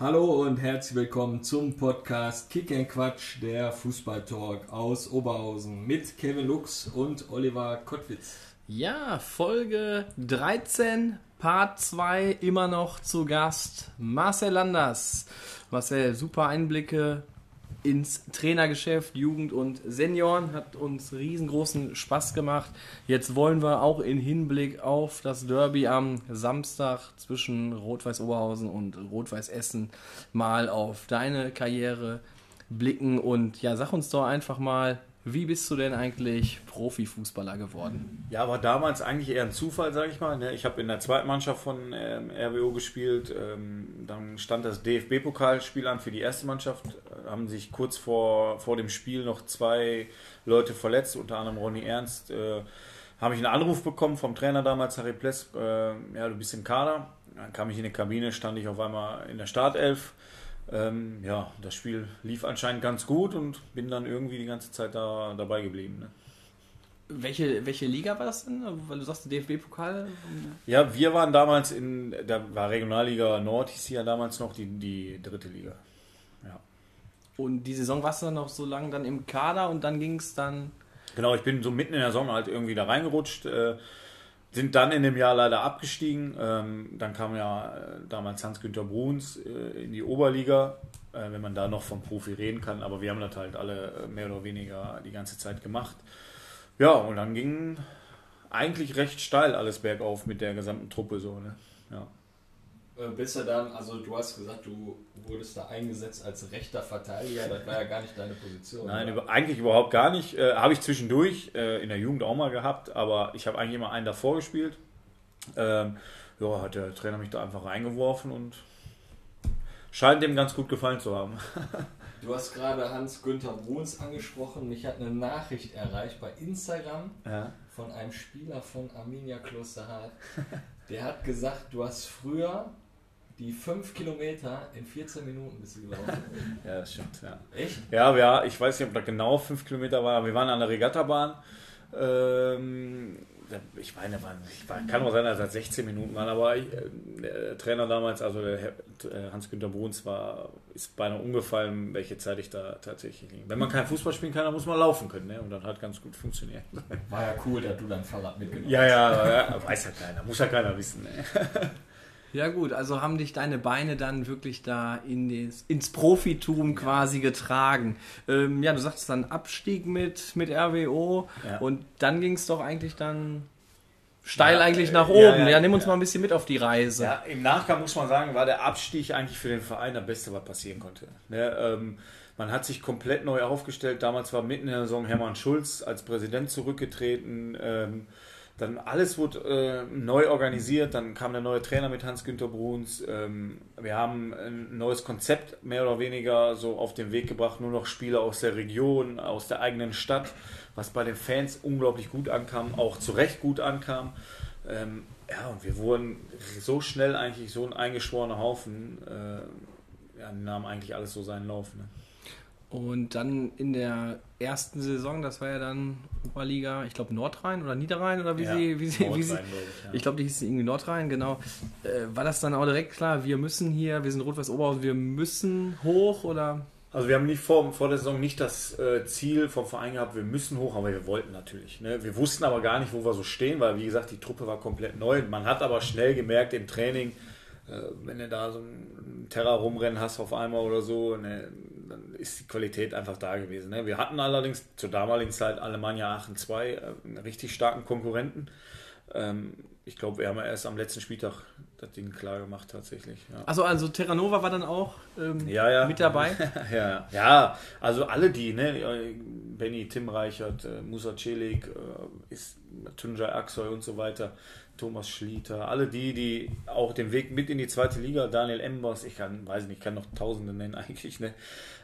Hallo und herzlich willkommen zum Podcast Kick and Quatsch, der Fußballtalk aus Oberhausen mit Kevin Lux und Oliver Kottwitz. Ja, Folge 13, Part 2, immer noch zu Gast Marcel Landers. Marcel, super Einblicke ins Trainergeschäft, Jugend und Senioren. Hat uns riesengroßen Spaß gemacht. Jetzt wollen wir auch in Hinblick auf das Derby am Samstag zwischen Rot-Weiß Oberhausen und Rot-Weiß Essen mal auf deine Karriere blicken. Und ja, sag uns doch einfach mal, wie bist du denn eigentlich Profifußballer geworden? Ja, war damals eigentlich eher ein Zufall, sage ich mal. Ne? Ich habe in der zweiten Mannschaft von ähm, RWO gespielt. Ähm, dann stand das DFB-Pokalspiel an für die erste Mannschaft. Da haben sich kurz vor, vor dem Spiel noch zwei Leute verletzt, unter anderem Ronny Ernst. Äh, habe ich einen Anruf bekommen vom Trainer damals, Harry Pless. Äh, ja, du bist im Kader. Dann kam ich in die Kabine, stand ich auf einmal in der Startelf. Ähm, ja, das Spiel lief anscheinend ganz gut und bin dann irgendwie die ganze Zeit da dabei geblieben. Ne? Welche, welche Liga war das denn? Weil du sagst, DFB-Pokal? Ja, wir waren damals in, da war Regionalliga Nord, hieß ja damals noch, die, die dritte Liga. Ja. Und die Saison warst du dann noch so lange dann im Kader und dann ging es dann. Genau, ich bin so mitten in der Saison halt irgendwie da reingerutscht. Äh, sind dann in dem Jahr leider abgestiegen. Ähm, dann kam ja äh, damals Hans-Günter Bruns äh, in die Oberliga, äh, wenn man da noch vom Profi reden kann. Aber wir haben das halt alle äh, mehr oder weniger die ganze Zeit gemacht. Ja, und dann ging eigentlich recht steil alles bergauf mit der gesamten Truppe so. Ne? Ja. Äh, bist du dann, also du hast gesagt, du wurdest da eingesetzt als rechter Verteidiger, das war ja gar nicht deine Position. Nein, über, eigentlich überhaupt gar nicht. Äh, habe ich zwischendurch äh, in der Jugend auch mal gehabt, aber ich habe eigentlich immer einen davor gespielt. Ähm, ja, hat der Trainer mich da einfach reingeworfen und scheint dem ganz gut gefallen zu haben. Du hast gerade Hans-Günther Bruns angesprochen. Mich hat eine Nachricht erreicht bei Instagram ja. von einem Spieler von Arminia Klosterhardt. Der hat gesagt, du hast früher die 5 Kilometer in 14 Minuten bist du gelaufen. ja, das stimmt, ja. Echt? Ja, ja, ich weiß nicht, ob da genau 5 Kilometer waren, aber wir waren an der Regattabahn. Ähm, ich meine, ich kann auch sein, dass das 16 Minuten waren, aber ich, äh, der Trainer damals, also der äh, Hans-Günter Bruns, war, ist beinahe umgefallen, welche Zeit ich da tatsächlich liege. Wenn man kein Fußball spielen kann, dann muss man laufen können, ne? und dann hat ganz gut funktioniert. War ja cool, dass du dein Fahrrad mitgenommen hast. Ja, ja, ja, weiß ja keiner, muss ja keiner wissen. Ne? Ja gut, also haben dich deine Beine dann wirklich da in des, ins Profitum quasi getragen. Ähm, ja, du sagst dann Abstieg mit, mit RWO ja. und dann ging es doch eigentlich dann steil ja, eigentlich nach oben. Ja, ja nimm uns mal ein bisschen mit auf die Reise. Ja, im Nachgang muss man sagen, war der Abstieg eigentlich für den Verein das Beste, was passieren konnte. Ne, ähm, man hat sich komplett neu aufgestellt. Damals war mitten in der Saison Hermann Schulz als Präsident zurückgetreten. Ähm, dann alles wurde äh, neu organisiert, dann kam der neue Trainer mit Hans-Günter Bruns. Ähm, wir haben ein neues Konzept mehr oder weniger so auf den Weg gebracht, nur noch Spieler aus der Region, aus der eigenen Stadt, was bei den Fans unglaublich gut ankam, auch zu Recht gut ankam. Ähm, ja, und wir wurden so schnell eigentlich so ein eingeschworener Haufen, äh, ja, nahm eigentlich alles so seinen Lauf. Ne? Und dann in der ersten Saison, das war ja dann Oberliga, ich glaube Nordrhein oder Niederrhein oder wie ja, sie, wie sie, wie sie, ich, ja. ich glaube, die hießen irgendwie Nordrhein, genau. Äh, war das dann auch direkt klar, wir müssen hier, wir sind Rot-Weiß Oberhausen, wir müssen hoch oder? Also wir haben nicht vor, vor der Saison nicht das äh, Ziel vom Verein gehabt, wir müssen hoch, aber wir wollten natürlich. Ne? Wir wussten aber gar nicht, wo wir so stehen, weil wie gesagt, die Truppe war komplett neu. Man hat aber schnell gemerkt im Training, äh, wenn du da so ein Terra rumrennen hast auf einmal oder so, ne, dann ist die Qualität einfach da gewesen. Ne? Wir hatten allerdings zur damaligen Zeit Alemannia Aachen 2 äh, einen richtig starken Konkurrenten. Ähm, ich glaube, wir haben ja erst am letzten Spieltag das Ding klar gemacht tatsächlich. Ja. Also, also Terranova war dann auch ähm, ja, ja. mit dabei? ja, ja, also alle die, ne? Benny Tim Reichert, äh, Musa Celik, äh, Tunjai Aksoy und so weiter. Thomas Schlieter, alle die, die auch den Weg mit in die zweite Liga, Daniel Embers, ich kann, weiß nicht, ich kann noch Tausende nennen eigentlich, ne?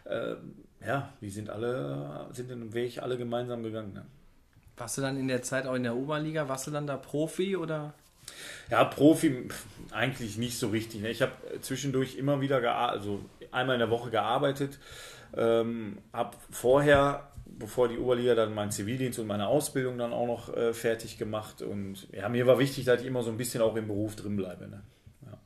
Äh, ja, die sind alle, sind den Weg alle gemeinsam gegangen. Ne? Warst du dann in der Zeit auch in der Oberliga, warst du dann da Profi oder? Ja, Profi eigentlich nicht so richtig. Ne? Ich habe zwischendurch immer wieder, also einmal in der Woche gearbeitet, ähm, habe vorher bevor die Oberliga dann meinen Zivildienst und meine Ausbildung dann auch noch äh, fertig gemacht. Und ja, mir war wichtig, dass ich immer so ein bisschen auch im Beruf drin bleibe. Ne? Ja.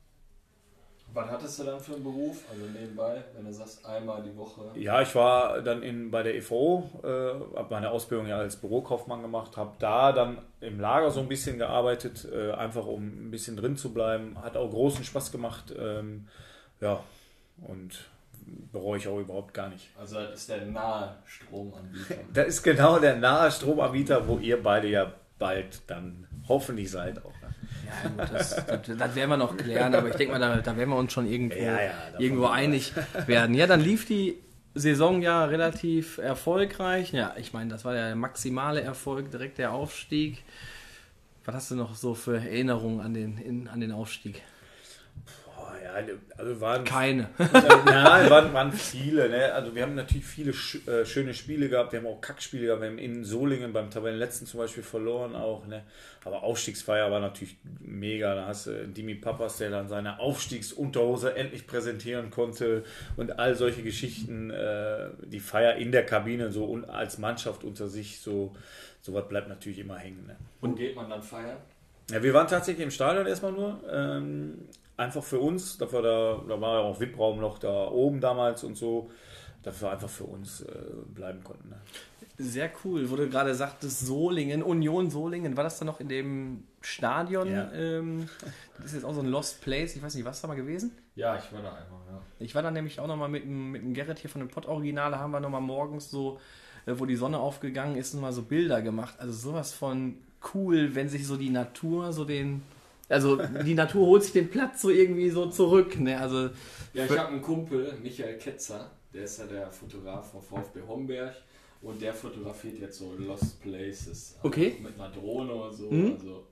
Was hattest du dann für einen Beruf? Also nebenbei, wenn du sagst, einmal die Woche. Ja, ich war dann in, bei der EVO, äh, habe meine Ausbildung ja als Bürokaufmann gemacht, habe da dann im Lager so ein bisschen gearbeitet, äh, einfach um ein bisschen drin zu bleiben. Hat auch großen Spaß gemacht. Ähm, ja, und bereue ich auch überhaupt gar nicht. Also das ist der nahe Stromanbieter. Das ist genau der nahe Stromanbieter, wo ihr beide ja bald dann hoffentlich seid auch. Ne? Ja, gut, das, das, das werden wir noch klären, aber ich denke mal, da, da werden wir uns schon irgendwo, Ja, ja, irgendwo einig werden. Ja, dann lief die Saison ja relativ erfolgreich. Ja, ich meine, das war der maximale Erfolg, direkt der Aufstieg. Was hast du noch so für Erinnerungen an den, in, an den Aufstieg? Ja, also waren Keine. ja, waren, waren viele. Ne? Also wir haben natürlich viele sch äh, schöne Spiele gehabt. Wir haben auch Kackspiele gehabt. Wir haben in Solingen beim Tabellenletzten zum Beispiel verloren auch. Ne? Aber Aufstiegsfeier war natürlich mega. Da hast du Dimi Papas, der dann seine Aufstiegsunterhose endlich präsentieren konnte und all solche Geschichten. Äh, die Feier in der Kabine so und als Mannschaft unter sich so sowas bleibt natürlich immer hängen. Ne? Wo geht man dann feiern? Ja, wir waren tatsächlich im Stadion erstmal nur. Ähm, einfach für uns. Dafür da, da war ja auch VIP-Raum noch da oben damals und so. Dass wir einfach für uns äh, bleiben konnten. Ne? Sehr cool, wo du gerade sagtest, Solingen, Union Solingen, war das dann noch in dem Stadion? Ja. Ähm, das ist jetzt auch so ein Lost Place, ich weiß nicht, was da mal gewesen? Ja, ich war da einmal, ja. Ich war dann nämlich auch nochmal mit, dem- mit dem Gerrit hier von dem Pott-Originale, haben wir nochmal morgens so, äh, wo die Sonne aufgegangen ist, nochmal so Bilder gemacht. Also sowas von cool, wenn sich so die Natur so den, also die Natur holt sich den Platz so irgendwie so zurück, ne? Also Ja, ich habe einen Kumpel, Michael Ketzer, der ist ja der Fotograf von VfB Homberg und der fotografiert jetzt so Lost Places. Also Okay. Mit einer Drohne und so. Mhm. Also,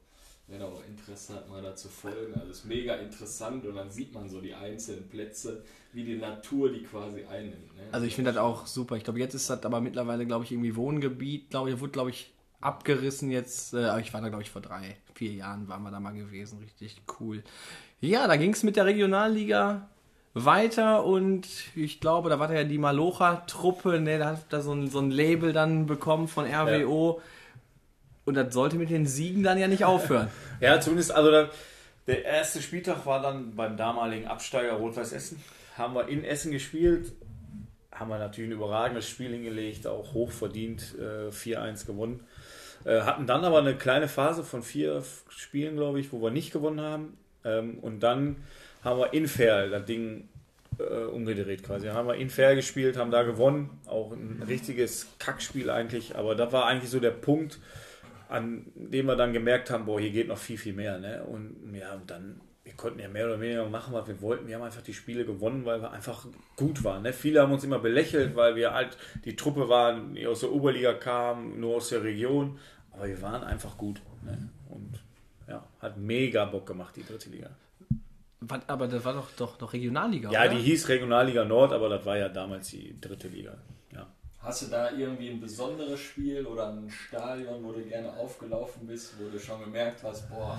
wer da auch Interesse hat, mal da zu folgen. Also, ist mega interessant und dann sieht man so die einzelnen Plätze, wie die Natur die quasi einnimmt. Ne? Also ich finde das auch super. Ich glaube, jetzt ist das aber mittlerweile, glaube ich, irgendwie Wohngebiet. Glaube ich, wurde, glaube ich, abgerissen jetzt. Äh, aber ich war da, glaube ich, vor drei, vier Jahren waren wir da mal gewesen. Richtig cool. Ja, da ging es mit der Regionalliga weiter und ich glaube, da war da ja die Malocha-Truppe, ne, da hat da so ein, so ein Label dann bekommen von RWO. Und das sollte mit den Siegen dann ja nicht aufhören. Ja, zumindest, also der, der erste Spieltag war dann beim damaligen Absteiger Rot-Weiß Essen. Haben wir in Essen gespielt. Haben wir natürlich ein überragendes Spiel hingelegt, auch hochverdient äh, 4-1 gewonnen. Äh, hatten dann aber eine kleine Phase von vier Spielen, glaube ich, wo wir nicht gewonnen haben. Ähm, und dann haben wir in Ferl das Ding äh, umgedreht quasi. Dann haben wir in Fair gespielt, haben da gewonnen. Auch ein richtiges Kackspiel eigentlich. Aber das war eigentlich so der Punkt, an dem wir dann gemerkt haben, boah, hier geht noch viel, viel mehr. Ne? Und ja, und dann, wir konnten ja mehr oder weniger machen, was wir wollten. Wir haben einfach die Spiele gewonnen, weil wir einfach gut waren. Ne? Viele haben uns immer belächelt, weil wir halt die Truppe waren, die aus der Oberliga kam, nur aus der Region. Aber wir waren einfach gut. Ne? Und ja, hat mega Bock gemacht, die dritte Liga. Aber das war doch, doch noch Regionalliga, Ja, oder? die hieß Regionalliga Nord, aber das war ja damals die dritte Liga. Hast du da irgendwie ein besonderes Spiel oder ein Stadion, wo du gerne aufgelaufen bist, wo du schon gemerkt hast, boah,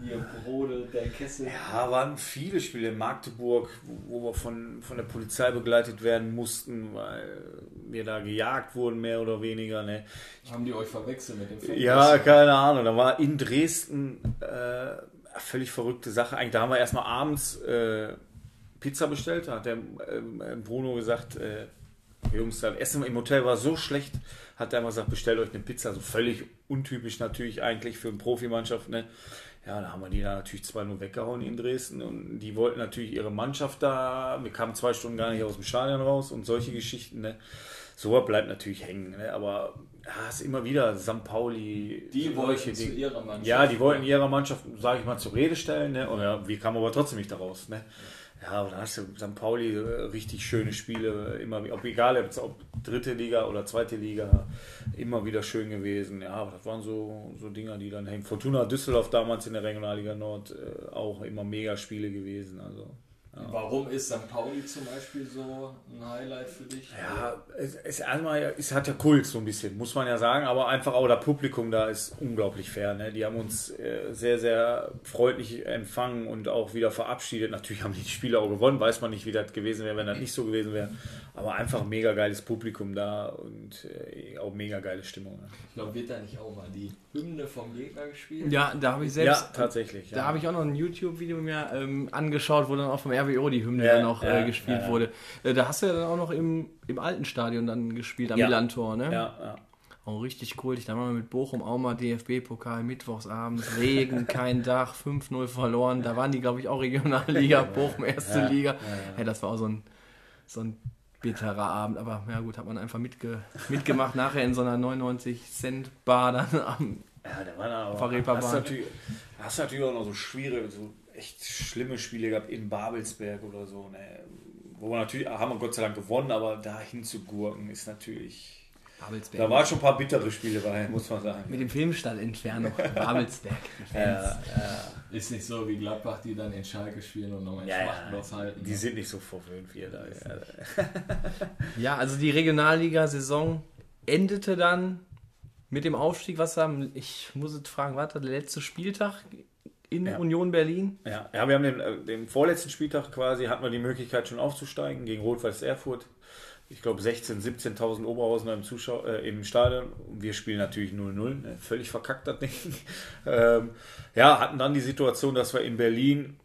hier brodelt der Kessel? Ja, waren viele Spiele in Magdeburg, wo, wir von, von der Polizei begleitet werden mussten, weil wir da gejagt wurden, mehr oder weniger. Ne? Haben die euch verwechselt mit dem Film? Ja, keine Ahnung. Da war in Dresden äh, völlig verrückte Sache. Eigentlich, da haben wir erstmal abends äh, Pizza bestellt. Da hat der ähm, Bruno gesagt, äh, Jungs, das Essen im Hotel war so schlecht, hat er immer gesagt, bestellt euch eine Pizza. So völlig untypisch natürlich eigentlich für eine Profimannschaft. Ne? Ja, da haben wir die da natürlich zwei nur weggehauen in Dresden und die wollten natürlich ihre Mannschaft da. Wir kamen zwei Stunden gar nicht aus dem Stadion raus und solche Geschichten. Ne? So bleibt natürlich hängen. Ne? Aber ja, es ist immer wieder St. Pauli. Die solche wollten zu Dinge. ihrer Mannschaft. Ja, die wollten ihrer Mannschaft, sage ich mal, zur Rede stellen. Ne? Und ja, wir kamen aber trotzdem nicht daraus. Ne? Ja, und da hast du St. Pauli äh, richtig schöne Spiele, immer, ob egal ob, ob dritte Liga oder zweite Liga, immer wieder schön gewesen. Ja, aber das waren so, so Dinger, die dann hängen. Fortuna Düsseldorf damals in der Regionalliga Nord äh, auch immer mega Spiele gewesen. Also Warum ist St. Pauli zum Beispiel so ein Highlight für dich? Ja, es, es, einmal, es hat ja Kult so ein bisschen, muss man ja sagen, aber einfach auch das Publikum da ist unglaublich fair. Ne? Die haben uns äh, sehr, sehr freundlich empfangen und auch wieder verabschiedet. Natürlich haben die die Spiele auch gewonnen, weiß man nicht, wie das gewesen wäre, wenn das nicht so gewesen wäre. Aber einfach mega geiles Publikum da und äh, auch mega geile Stimmung. Ne? Ich glaube, wird da nicht auch mal die Hymne vom Gegner gespielt? Ja, da habe ich selbst ja, tatsächlich. Da habe ich auch noch ein YouTube-Video mir ähm, angeschaut, wo dann auch vom RWO die Hymne Ja, dann noch ja, äh, gespielt ja, ja. wurde. Äh, da hast du ja dann auch noch im, im alten Stadion dann gespielt, am Ja. Milan-Tor, ne? Ja, ja. Auch richtig cool. Da waren wir mit Bochum auch mal DFB-Pokal, mittwochsabends, Regen, kein Dach, 5-0 verloren. Da waren die, glaube ich, auch Regionalliga, Bochum, erste Ja, Liga. ja, Ja, das war auch so ein, so ein bitterer Abend. Aber ja gut, hat man einfach mitge mitgemacht. Nachher in so einer 99-Cent-Bar dann am Ja, der war dann aber. Auf der Reeperbahn. Hast du natürlich, hast natürlich auch noch so schwierige, so echt schlimme Spiele gehabt in Babelsberg oder so. Ne? Wo wir natürlich, haben wir Gott sei Dank gewonnen, aber da hinzugurken ist natürlich. Babelsberg. Da waren schon ein paar bittere Spiele bei, muss man sagen. mit dem Filmstall Entfernung. Babelsberg. Ja, ja, Ist nicht so wie Gladbach, die dann in Schalke spielen und nochmal in ja, Schwachtendorf ja, halten. die ne? sind nicht so verwöhnt wie ihr da. Ja. Ja, also die Regionalliga-Saison endete dann mit dem Aufstieg. Was haben, ich muss jetzt fragen, war das der letzte Spieltag in Ja. Union Berlin? Ja, ja wir haben den, äh, den vorletzten Spieltag quasi, hatten wir die Möglichkeit schon aufzusteigen gegen Rot-Weiß Erfurt. Ich glaube 16.000, 17.000 Oberhausen im, Zuschau äh, im Stadion. Wir spielen natürlich 0-0, ne? völlig verkackt das Ding. ähm, ja, hatten dann die Situation, dass wir in Berlin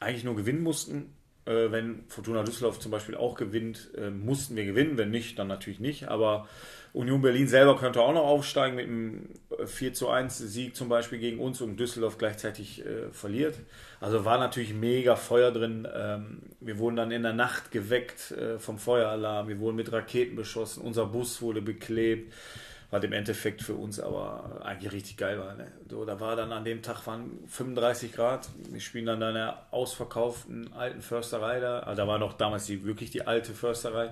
eigentlich nur gewinnen mussten. Äh, wenn Fortuna Düsseldorf zum Beispiel auch gewinnt, äh, mussten wir gewinnen. Wenn nicht, dann natürlich nicht. Aber Union Berlin selber könnte auch noch aufsteigen mit einem äh, 4 zu 1 Sieg zum Beispiel gegen uns und Düsseldorf gleichzeitig äh, verliert. Also war natürlich mega Feuer drin. Ähm, wir wurden dann in der Nacht geweckt äh, vom Feueralarm. Wir wurden mit Raketen beschossen. Unser Bus wurde beklebt. Was im Endeffekt für uns aber eigentlich richtig geil war. Ne? So, da war dann an dem Tag waren 35 Grad. Wir spielen dann in einer ausverkauften alten Försterei da. Also da war noch damals die, wirklich die alte Försterei.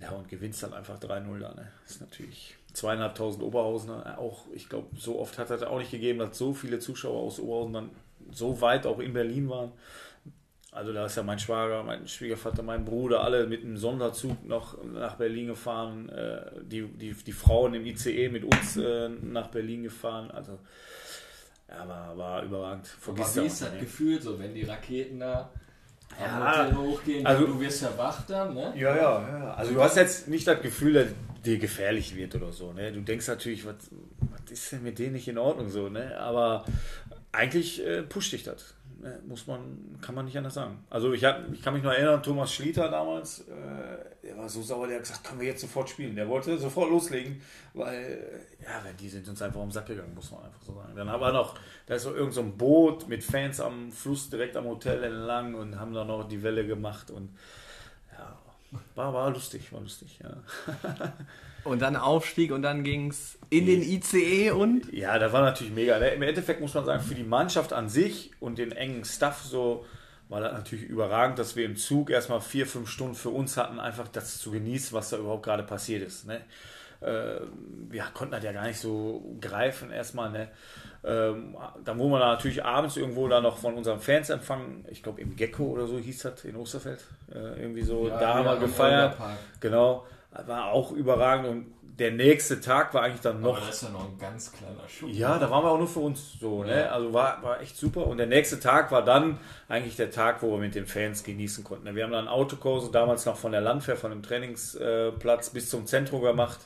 Ja, und gewinnst dann einfach 3-0 da. Ne? Das ist natürlich zweieinhalbtausend Oberhausener. Auch, ich glaube, so oft hat es auch nicht gegeben, dass so viele Zuschauer aus Oberhausen dann so weit auch in Berlin waren. Also da ist ja mein Schwager, mein Schwiegervater, mein Bruder, alle mit einem Sonderzug noch nach Berlin gefahren. Äh, die, die, die Frauen im ICE mit uns äh, nach Berlin gefahren. Also ja, war, war überragend. Aber wie ist das. Gefühl so, wenn die Raketen da Ja, hochgehen, also- du wirst ja wach dann, ne? Ja, ja, ja. Also du hast jetzt nicht das Gefühl, dass dir gefährlich wird oder so. Ne? Du denkst natürlich, was, was ist denn mit denen nicht in Ordnung so, ne? Aber eigentlich äh, pusht dich das. Ne? Muss man, kann man nicht anders sagen. Also ich, hab, ich kann mich noch erinnern, Thomas Schlieter damals, äh, der war so sauer, der hat gesagt, können wir jetzt sofort spielen. Der wollte sofort loslegen, weil, äh, ja, die sind uns einfach am Sack gegangen, muss man einfach so sagen. Dann haben wir noch, da ist so irgend so Boot mit Fans am Fluss direkt am Hotel entlang und haben da noch die Welle gemacht und ja, war, war lustig, war lustig, ja. Und dann Aufstieg und dann ging es in den ICE und Ja, das war natürlich mega. ne? Im Endeffekt muss man sagen, für die Mannschaft an sich und den engen Staff so war das natürlich überragend, dass wir im Zug erstmal vier, fünf Stunden für uns hatten, einfach das zu genießen, was da überhaupt gerade passiert ist. Ne? Äh, wir konnten das ja gar nicht so greifen erstmal. Ne? Ähm, dann wurden wir da natürlich abends irgendwo da noch von unseren Fans empfangen. Ich glaube im Gecko oder so hieß das in Osterfeld. Äh, irgendwie so. Ja, da haben wir gefeiert. Genau. War auch überragend und der nächste Tag war eigentlich dann noch Aber das ist ja noch ein ganz kleiner Schub. ja, da waren wir auch nur für uns so, ne? Ja. Also war, war echt super. Und der nächste Tag war dann eigentlich der Tag, wo wir mit den Fans genießen konnten. Wir haben dann Autokurse damals noch von der Landwehr, von dem Trainingsplatz bis zum Zentrum gemacht,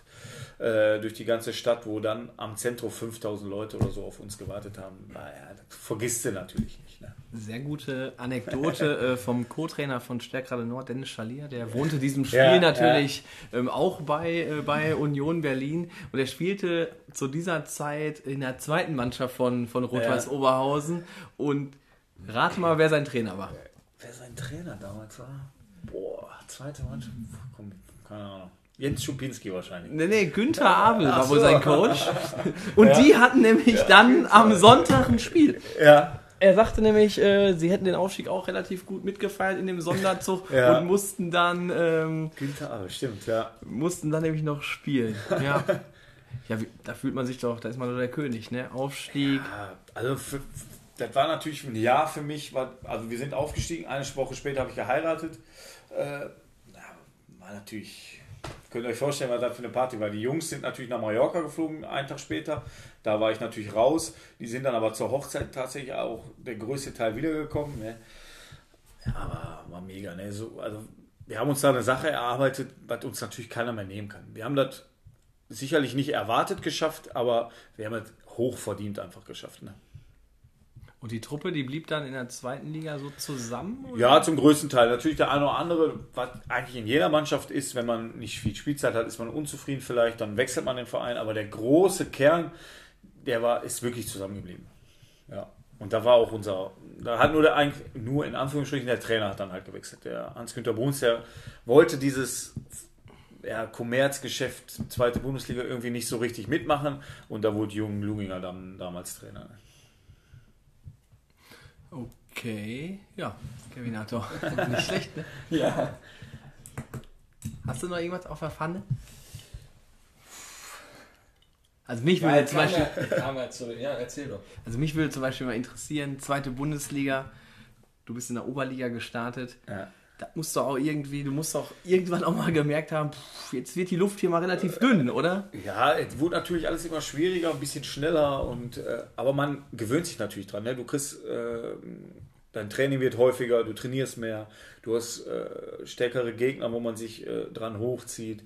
äh, durch die ganze Stadt, wo dann am Zentrum 5000 Leute oder so auf uns gewartet haben. Naja, das vergisst du natürlich nicht. Sehr gute Anekdote äh, vom Co-Trainer von Stärkrade Nord, Dennis Schalier. Der wohnte diesem Spiel Ja, natürlich Ähm, auch bei, äh, bei Union Berlin und er spielte zu dieser Zeit in der zweiten Mannschaft von, von Rot-Weiß Ja. Oberhausen und rate mal, wer sein Trainer war. Wer sein Trainer damals war? Boah, zweite Mannschaft. Komm, keine Ahnung. Jens Schupinski wahrscheinlich. Nee, nee, Günther Abel war Ach wohl so. sein Coach. Und die hatten nämlich dann am Sonntag ein Spiel. Ja, Er sagte nämlich, äh, sie hätten den Aufstieg auch relativ gut mitgefeiert in dem Sonderzug Ja. und mussten dann, ähm, Günther Abel, stimmt, ja. mussten dann nämlich noch spielen. Ja. Ja, wie, da fühlt man sich doch, da ist man doch der König, ne? Aufstieg. Ja, also für, das war natürlich ein Jahr für mich. Also wir sind aufgestiegen, eine Woche später habe ich geheiratet. Äh, war natürlich, könnt ihr euch vorstellen, was das für eine Party war. Die Jungs sind natürlich nach Mallorca geflogen, einen Tag später. Da war ich natürlich raus. Die sind dann aber zur Hochzeit tatsächlich auch der größte Teil wiedergekommen. Ne? Ja, aber war mega. Ne? So, also wir haben uns da eine Sache erarbeitet, was uns natürlich keiner mehr nehmen kann. Wir haben das sicherlich nicht erwartet geschafft, aber wir haben es hoch verdient einfach geschafft. Ne? Und die Truppe, die blieb dann in der zweiten Liga so zusammen? Oder? Ja, zum größten Teil. Natürlich der eine oder andere, was eigentlich in jeder Mannschaft ist, wenn man nicht viel Spielzeit hat, ist man unzufrieden vielleicht, dann wechselt man den Verein. Aber der große Kern, der war, ist wirklich zusammengeblieben. Ja. Und da war auch unser, da hat nur der, eigentlich nur in Anführungsstrichen der Trainer hat dann halt gewechselt. Der Hans-Günther Bruns, der wollte dieses ja, Kommerzgeschäft, zweite Bundesliga irgendwie nicht so richtig mitmachen. Und da wurde Jürgen Luginger dann damals Trainer. Okay, ja, Kevinator. Nicht schlecht, ne? Ja. Hast du noch irgendwas auf der Pfanne? Also mich Ja, würde zum Beispiel, zu, ja, erzähl doch. also mich würde zum Beispiel mal interessieren, zweite Bundesliga, du bist in der Oberliga gestartet. Ja. Da musst du auch irgendwie, du musst auch irgendwann auch mal gemerkt haben, pff, jetzt wird die Luft hier mal relativ dünn, oder? Ja, es wurde natürlich alles immer schwieriger, ein bisschen schneller und äh, aber man gewöhnt sich natürlich dran. Ne? Du kriegst äh, dein Training wird häufiger, du trainierst mehr, du hast äh, stärkere Gegner, wo man sich äh, dran hochzieht.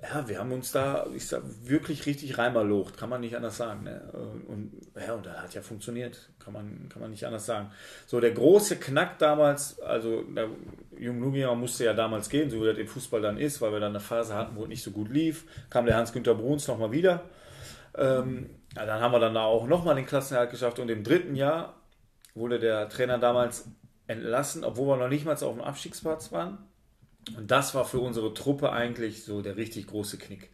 Ja, wir haben uns da, ich sag, wirklich richtig reinmalocht, kann man nicht anders sagen. Ne? Und ja, und das hat ja funktioniert, kann man, kann man nicht anders sagen. So, der große Knack damals, also der Jung Luginger musste ja damals gehen, so wie das im Fußball dann ist, weil wir dann eine Phase hatten, wo es nicht so gut lief, kam der Hans-Günther Bruns nochmal wieder. Ähm, ja, dann haben wir dann da auch nochmal den Klassenerhalt geschafft und im dritten Jahr wurde der Trainer damals entlassen, obwohl wir noch nicht mal auf dem Abstiegsplatz waren. Und das war für unsere Truppe eigentlich so der richtig große Knick.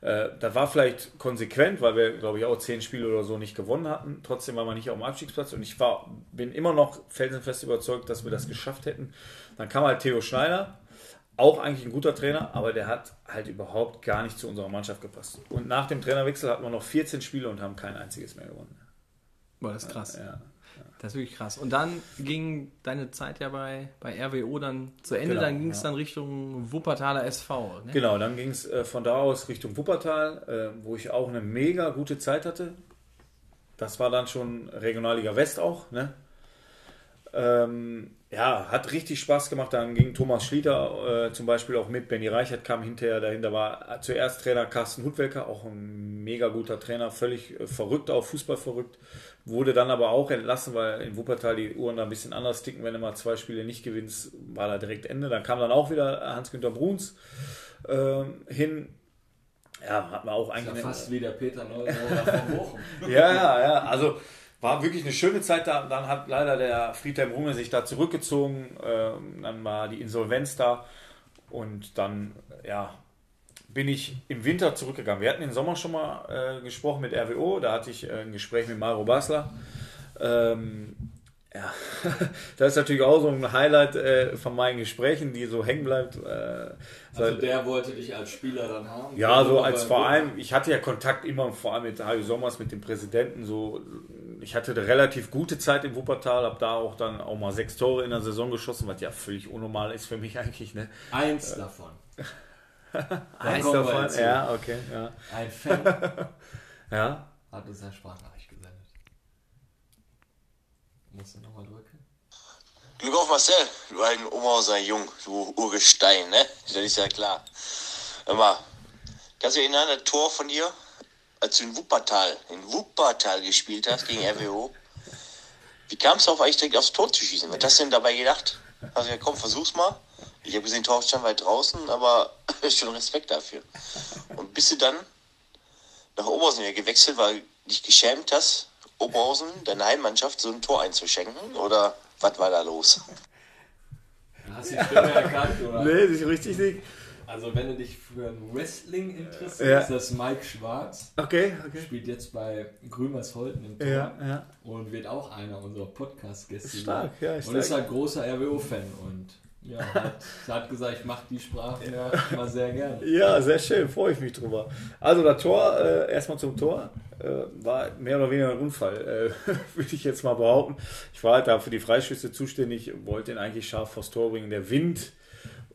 Äh, da war vielleicht konsequent, weil wir, glaube ich, auch zehn Spiele oder so nicht gewonnen hatten. Trotzdem waren wir nicht auf dem Abstiegsplatz und ich war, bin immer noch felsenfest überzeugt, dass wir das geschafft hätten. Dann kam halt Theo Schneider, auch eigentlich ein guter Trainer, aber der hat halt überhaupt gar nicht zu unserer Mannschaft gepasst. Und nach dem Trainerwechsel hatten wir noch 14 Spiele und haben kein einziges mehr gewonnen. Boah, das krass. Ja. Das ist wirklich krass. Und dann ging deine Zeit ja bei, bei RWO dann zu Ende, Genau, dann ging es ja. dann Richtung Wuppertaler SV. Ne? Genau, dann ging es äh, von da aus Richtung Wuppertal, äh, wo ich auch eine mega gute Zeit hatte. Das war dann schon Regionalliga West auch. Ne? Ähm, ja, hat richtig Spaß gemacht. Dann ging Thomas Schlieter äh, zum Beispiel auch mit. Benny Reichert kam hinterher dahinter, war zuerst Trainer Carsten Hutwelker, auch ein mega guter Trainer, völlig äh, verrückt, auch Fußball verrückt. Wurde dann aber auch entlassen, weil in Wuppertal die Uhren da ein bisschen anders ticken. Wenn du mal zwei Spiele nicht gewinnst, war da direkt Ende. Dann kam dann auch wieder Hans-Günther Bruns ähm, hin. Ja, hat man auch Ja, eigentlich. fast wie der Peter Neurohrer von Bochum. Ja, ja, ja. Also war wirklich eine schöne Zeit da. Dann hat leider der Friedhelm Runge sich da zurückgezogen. Ähm, dann war die Insolvenz da. Und dann, ja, bin ich im Winter zurückgegangen. Wir hatten im Sommer schon mal äh, gesprochen mit RWO. Da hatte ich äh, ein Gespräch mit Maro Basler. Ähm, ja, das ist natürlich auch so ein Highlight äh, von meinen Gesprächen, die so hängen bleibt. Äh, Also der wollte dich als Spieler dann haben. ja, so als gut. Verein. Ich hatte ja Kontakt immer vor allem mit Harry Sommers, mit dem Präsidenten. So, ich hatte eine relativ gute Zeit in Wuppertal, habe da auch dann auch mal sechs Tore in der Saison geschossen, was ja völlig unnormal ist für mich eigentlich. Ne? Eins davon. Da Eins davon, ja, okay, ja. Ein Fan ja. hat uns eine Sprachnachricht gesendet. Musst du nochmal drücken? Glück auf Marcel, du alten Oberhauser Jung, du Urgestein, ne? Das ist ja klar. Hör mal, kannst du dich erinnern, das Tor von dir, als du in Wuppertal, in Wuppertal gespielt hast gegen RWO? Wie kamst du auf eigentlich direkt aufs Tor zu schießen? Was hast du denn dabei gedacht? Hast du gesagt, komm, versuch's mal. Ich habe gesehen, Tor stand weit draußen, aber schon Respekt dafür. Und bist du dann nach Oberhausen wieder gewechselt, weil du dich geschämt hast, Oberhausen, deine Heimmannschaft, so ein Tor einzuschenken? Oder was war da los? Hast du die Stimme erkannt, oder? Nee, sich richtig nicht. Also wenn du dich für ein Wrestling interessierst, Ja. ist das Mike Schwarz. Okay, okay. Spielt jetzt bei Grünmersholten im Tor. Ja, ja. Und wird auch einer unserer Podcast-Gäste. Stark, sein. ja, Und stark. ist halt großer RWO-Fan. Und ja, hat, hat gesagt, ich mache die Sprache immer, immer sehr gerne. Ja, sehr schön, freue ich mich drüber. Also das Tor, äh, erstmal zum Tor, äh, war mehr oder weniger ein Unfall, äh, würde ich jetzt mal behaupten. Ich war halt da für die Freischüsse zuständig, wollte ihn eigentlich scharf vors Tor bringen. Der Wind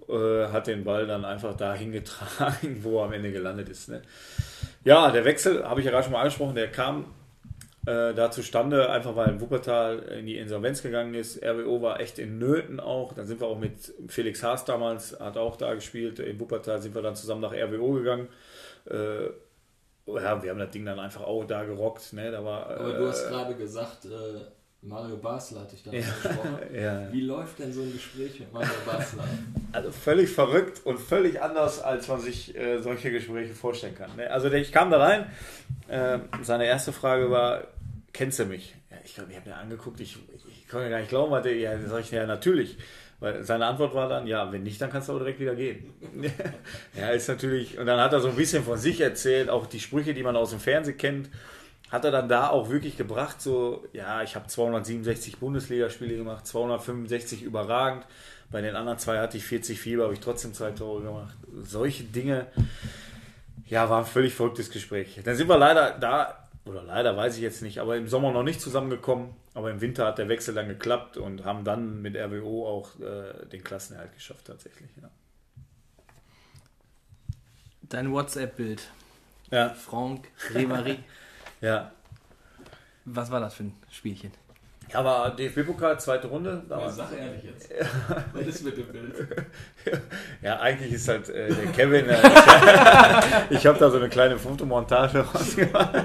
äh, hat den Ball dann einfach dahin getragen, wo er am Ende gelandet ist. Ne? Ja, der Wechsel, habe ich ja gerade schon mal angesprochen, der kam äh, da zustande, einfach weil Wuppertal in die Insolvenz gegangen ist. RWO war echt in Nöten auch. Dann sind wir auch mit Felix Haas damals, hat auch da gespielt. In Wuppertal sind wir dann zusammen nach RWO gegangen. Äh, ja, wir haben das Ding dann einfach auch da gerockt. Ne? Da war, Aber äh, du hast gerade gesagt, äh, Mario Basler hatte ich da gesprochen. Ja. Wie läuft denn so ein Gespräch mit Mario Basler? Also völlig verrückt und völlig anders, als man sich äh, solche Gespräche vorstellen kann. Ne? Also ich kam da rein, äh, seine erste Frage war, kennst du mich? Ja, ich glaube, ich habe mir angeguckt, ich, ich konnte gar nicht glauben, hatte, ja, dann sag ich, ja, natürlich. Weil seine Antwort war dann, ja, wenn nicht, dann kannst du auch direkt wieder gehen. ja, ist natürlich, und dann hat er so ein bisschen von sich erzählt, auch die Sprüche, die man aus dem Fernsehen kennt, hat er dann da auch wirklich gebracht, so, ja, ich habe 267 Bundesligaspiele gemacht, 265 überragend, bei den anderen zwei hatte ich 40 Fieber, habe ich trotzdem zwei Tore gemacht. Solche Dinge, ja, war ein völlig verrücktes Gespräch. Dann sind wir leider da, oder leider weiß ich jetzt nicht, aber im Sommer noch nicht zusammengekommen, aber im Winter hat der Wechsel dann geklappt und haben dann mit RWO auch äh, den Klassenerhalt geschafft tatsächlich. Ja. Dein WhatsApp-Bild. Ja, Franck Ribéry. Ja. Was war das für ein Spielchen? Ja, war DFB-Pokal, zweite Runde. Ja, sag ehrlich jetzt. Was ist mit dem Bild? Ja, eigentlich ist halt äh, der Kevin. Äh, ich habe da so eine kleine Fotomontage rausgemacht.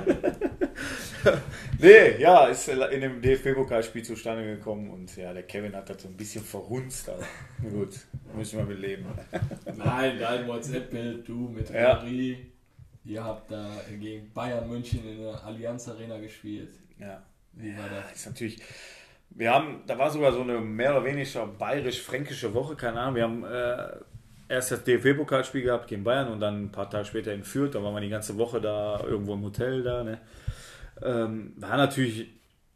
nee, ja, ist in dem DFB-Pokalspiel zustande gekommen und ja, der Kevin hat das so ein bisschen verhunzt, aber gut, müssen wir mit leben. Nein, dein WhatsApp-Bild, du mit Ja. Ribéry. Ihr habt da gegen Bayern München in der Allianz Arena gespielt. Ja, Wie war das? ist natürlich. Wir haben, da war sogar so eine mehr oder weniger bayerisch-fränkische Woche, keine Ahnung. Wir haben äh, erst das DFB-Pokalspiel gehabt gegen Bayern und dann ein paar Tage später in Fürth. Da waren wir die ganze Woche da irgendwo im Hotel da. Ne? Ähm, war natürlich,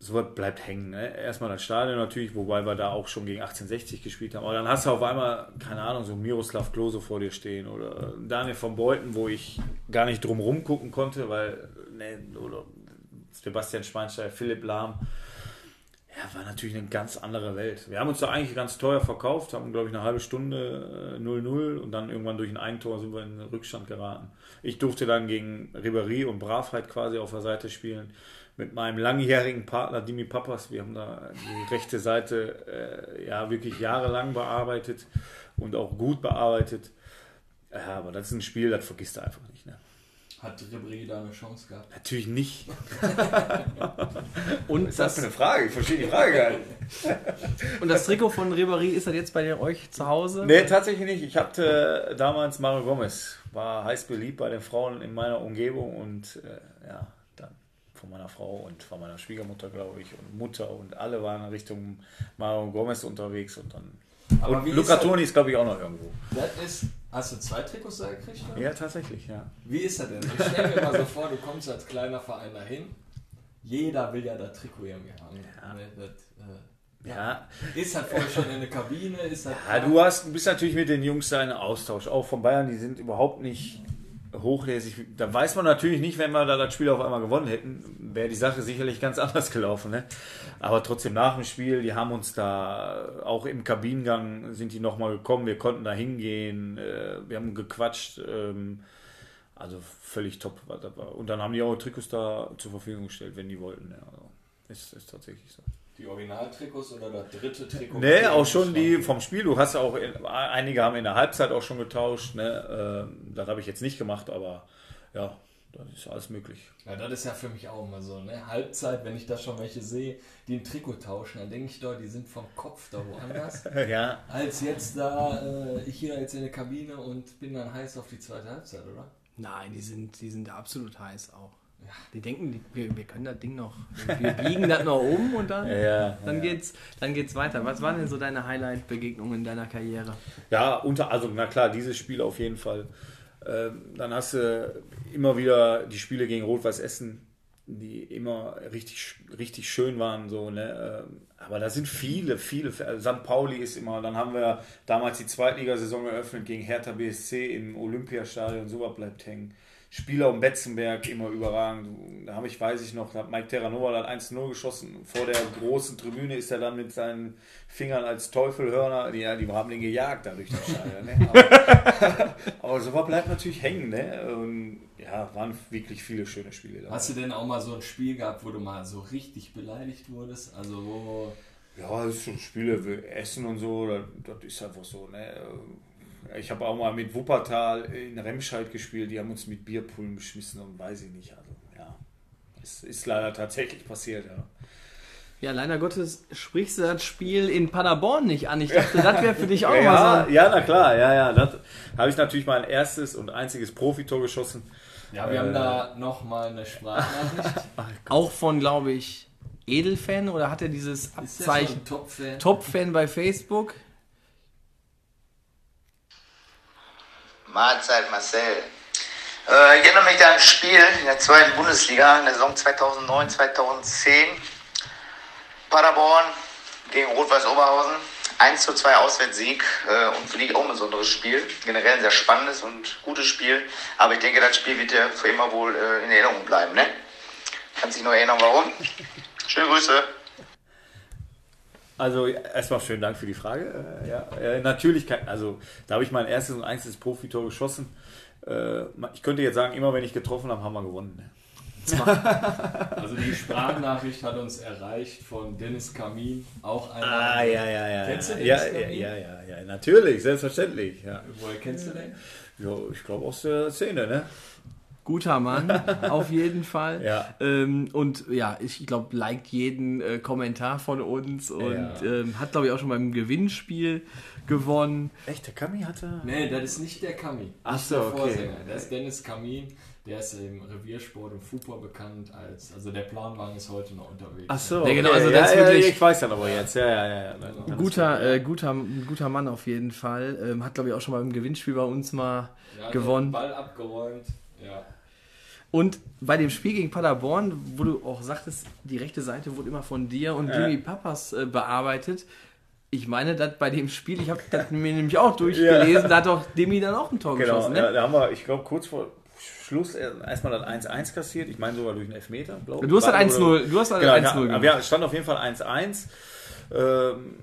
sowas bleibt hängen. Ne? Erstmal das Stadion natürlich, wobei wir da auch schon gegen 1860 gespielt haben. Aber dann hast du auf einmal, keine Ahnung, so Miroslav Klose vor dir stehen oder Daniel von Beuten, wo ich gar nicht drum rum gucken konnte, weil, ne, oder Sebastian Schweinsteiger, Philipp Lahm. Ja, war natürlich eine ganz andere Welt. Wir haben uns da eigentlich ganz teuer verkauft, haben, glaube ich, eine halbe Stunde äh, 0-0 und dann irgendwann durch ein Eigentor sind wir in den Rückstand geraten. Ich durfte dann gegen Ribéry und Bravheit quasi auf der Seite spielen. Mit meinem langjährigen Partner Dimi Papas. Wir haben da die rechte Seite äh, ja wirklich jahrelang bearbeitet und auch gut bearbeitet. Ja, aber das ist ein Spiel, das vergisst du einfach nicht. Ne? Hat Ribéry da eine Chance gehabt? Natürlich nicht. Und ist das für das, eine Frage? Ich verstehe die Frage gar nicht. und das Trikot von Ribéry ist das jetzt bei euch zu Hause? Nee, tatsächlich nicht. Ich hatte äh, damals Mario Gomez, war heiß beliebt bei den Frauen in meiner Umgebung und äh, ja, von meiner Frau und von meiner Schwiegermutter, glaube ich, und Mutter und alle waren Richtung Mario Gomez unterwegs und dann. Aber und Luca Toni ist, glaube ich, auch noch irgendwo. Das ist. Hast du zwei Trikots da gekriegt? oder? Ja, tatsächlich, ja. Wie ist das denn? Ich stelle mir mal so vor, du kommst als kleiner Verein dahin. Jeder will ja das Trikot irgendwie haben. Ja. Ne, das, Ja, äh, ist halt vorher schon in der Kabine? Ist das ja du hast, bist natürlich mit den Jungs da in Austausch. Auch von Bayern, die sind überhaupt nicht hochlesig. Da weiß man natürlich nicht, wenn wir da das Spiel auf einmal gewonnen hätten, wäre die Sache sicherlich ganz anders gelaufen. Ne? Aber trotzdem nach dem Spiel, die haben uns da auch im Kabinengang sind die nochmal gekommen. Wir konnten da hingehen, äh, wir haben gequatscht. Ähm, also völlig top. Und dann haben die auch Trikots da zur Verfügung gestellt, wenn die wollten. Ja, also ist, ist tatsächlich so. Die Originaltrikots oder das dritte Trikot? Nee, auch schon die vom Spiel. Du hast auch, in, einige haben in der Halbzeit auch schon getauscht. Ne? Ähm, das habe ich jetzt nicht gemacht, aber ja, das ist alles möglich. Ja, das ist ja für mich auch immer so, ne? Halbzeit, wenn ich da schon welche sehe, die ein Trikot tauschen, dann denke ich doch, die sind vom Kopf da woanders. Ja, als jetzt da, äh, ich hier jetzt in der Kabine und bin dann heiß auf die zweite Halbzeit, oder? Nein, die sind, die sind absolut heiß auch. Die denken, die, wir, wir können das Ding noch, wir biegen das noch um und dann, ja, dann, ja. geht's, dann geht's weiter. Was waren denn so deine Highlight-Begegnungen in deiner Karriere? Ja, unter, also na klar, dieses Spiel auf jeden Fall. Ähm, dann hast du immer wieder die Spiele gegen Rot-Weiß Essen, die immer richtig, richtig schön waren. So, ne? Ähm, aber da sind viele, viele. Also St. Pauli ist immer, dann haben wir damals die Zweitligasaison eröffnet gegen Hertha BSC im Olympiastadion, sowas bleibt hängen. Spieler um Betzenberg immer überragend. Da habe ich, weiß ich noch, da hat Mike Terranova dann 1-0 geschossen. Vor der großen Tribüne ist er dann mit seinen Fingern als Teufelhörner, die, ja, die haben den gejagt da durch das Stadion. Ne? Aber, aber sowas bleibt natürlich hängen. Ne? Und, ja, waren wirklich viele schöne Spiele da. Hast du denn auch mal so ein Spiel gehabt, wo du mal so richtig beleidigt wurdest? Also wo. Ja, das ist schon Spiele wie Essen und so, das, das ist einfach so. Ne? Ich habe auch mal mit Wuppertal in Remscheid gespielt, die haben uns mit Bierpullen beschmissen und weiß ich nicht. Also, ja, es ist leider tatsächlich passiert, ja. Ja, leider Gottes sprichst du das Spiel in Paderborn nicht an. Ich dachte, das wäre für dich auch Ja, mal so. ja, na klar, ja, ja. Das habe ich natürlich mein erstes und einziges Profitor geschossen. Ja, wir haben da nochmal eine Sprachnachricht. Auch von, glaube ich, Edelfan oder hat er dieses Abzeichen ein Top-Fan? Top-Fan bei Facebook? Mahlzeit Marcel. Äh, ich erinnere mich an ein Spiel in der zweiten Bundesliga in der Saison 2009, 2010. Paderborn gegen Rot-Weiß Oberhausen. 1 zu 2 Auswärtssieg äh, und für die auch ein besonderes Spiel. Generell ein sehr spannendes und gutes Spiel. Aber ich denke, das Spiel wird dir für immer wohl äh, in Erinnerung bleiben. Ne? Kannst dich noch erinnern, warum? Schöne Grüße. Also erstmal schönen Dank für die Frage. Äh, ja, äh, natürlich, kann, also da habe ich mein erstes und einziges Profitor geschossen. Äh, ich könnte jetzt sagen, immer wenn ich getroffen habe, haben wir gewonnen. ne? Also die Sprachnachricht hat uns erreicht von Dennis Kamin, auch einer. Ah, ja, ja, ja. Kennst du den ja, ja, ja, ja, ja, natürlich, selbstverständlich. Ja, Woher kennst du den? ja ich glaube aus der Szene, ne? Guter Mann, auf jeden Fall. Ja. Ähm, und ja, ich glaube, liked jeden äh, Kommentar von uns und Ja. ähm, hat, glaube ich, auch schon beim Gewinnspiel gewonnen. Echt, der Kami hatte. Nee, das ist nicht der Kami. Ach nicht so, der okay. Vorsänger. Das ist Dennis Kamin. Der ist im Reviersport und Fußball bekannt als. Also der Planwagen ist heute noch unterwegs. Ach so, Ja, genau, okay. also ja, das ist ja, wirklich- ich weiß dann aber jetzt. Ja, ja, ja. ja. Alles Guter, äh, guter, guter Mann auf jeden Fall. Ähm, hat, glaube ich, auch schon mal im Gewinnspiel bei uns mal Ja, gewonnen. Den Ball abgeräumt. Ja. Und bei dem Spiel gegen Paderborn, wo du auch sagtest, die rechte Seite wurde immer von dir und Ja. Jimmy Papas äh, bearbeitet. Ich meine, dass bei dem Spiel, ich habe das mir nämlich auch durchgelesen, da hat doch Demi dann auch ein Tor Genau, geschossen. ja, Ne? da haben wir, ich glaube, kurz vor Schluss erstmal das 1-1 kassiert. Ich meine sogar durch einen Elfmeter, glaube ich. Du hast das War- 1-0 du hast das Genau, 1-0 ja, gemacht. wir stand auf jeden Fall 1-1. Ähm,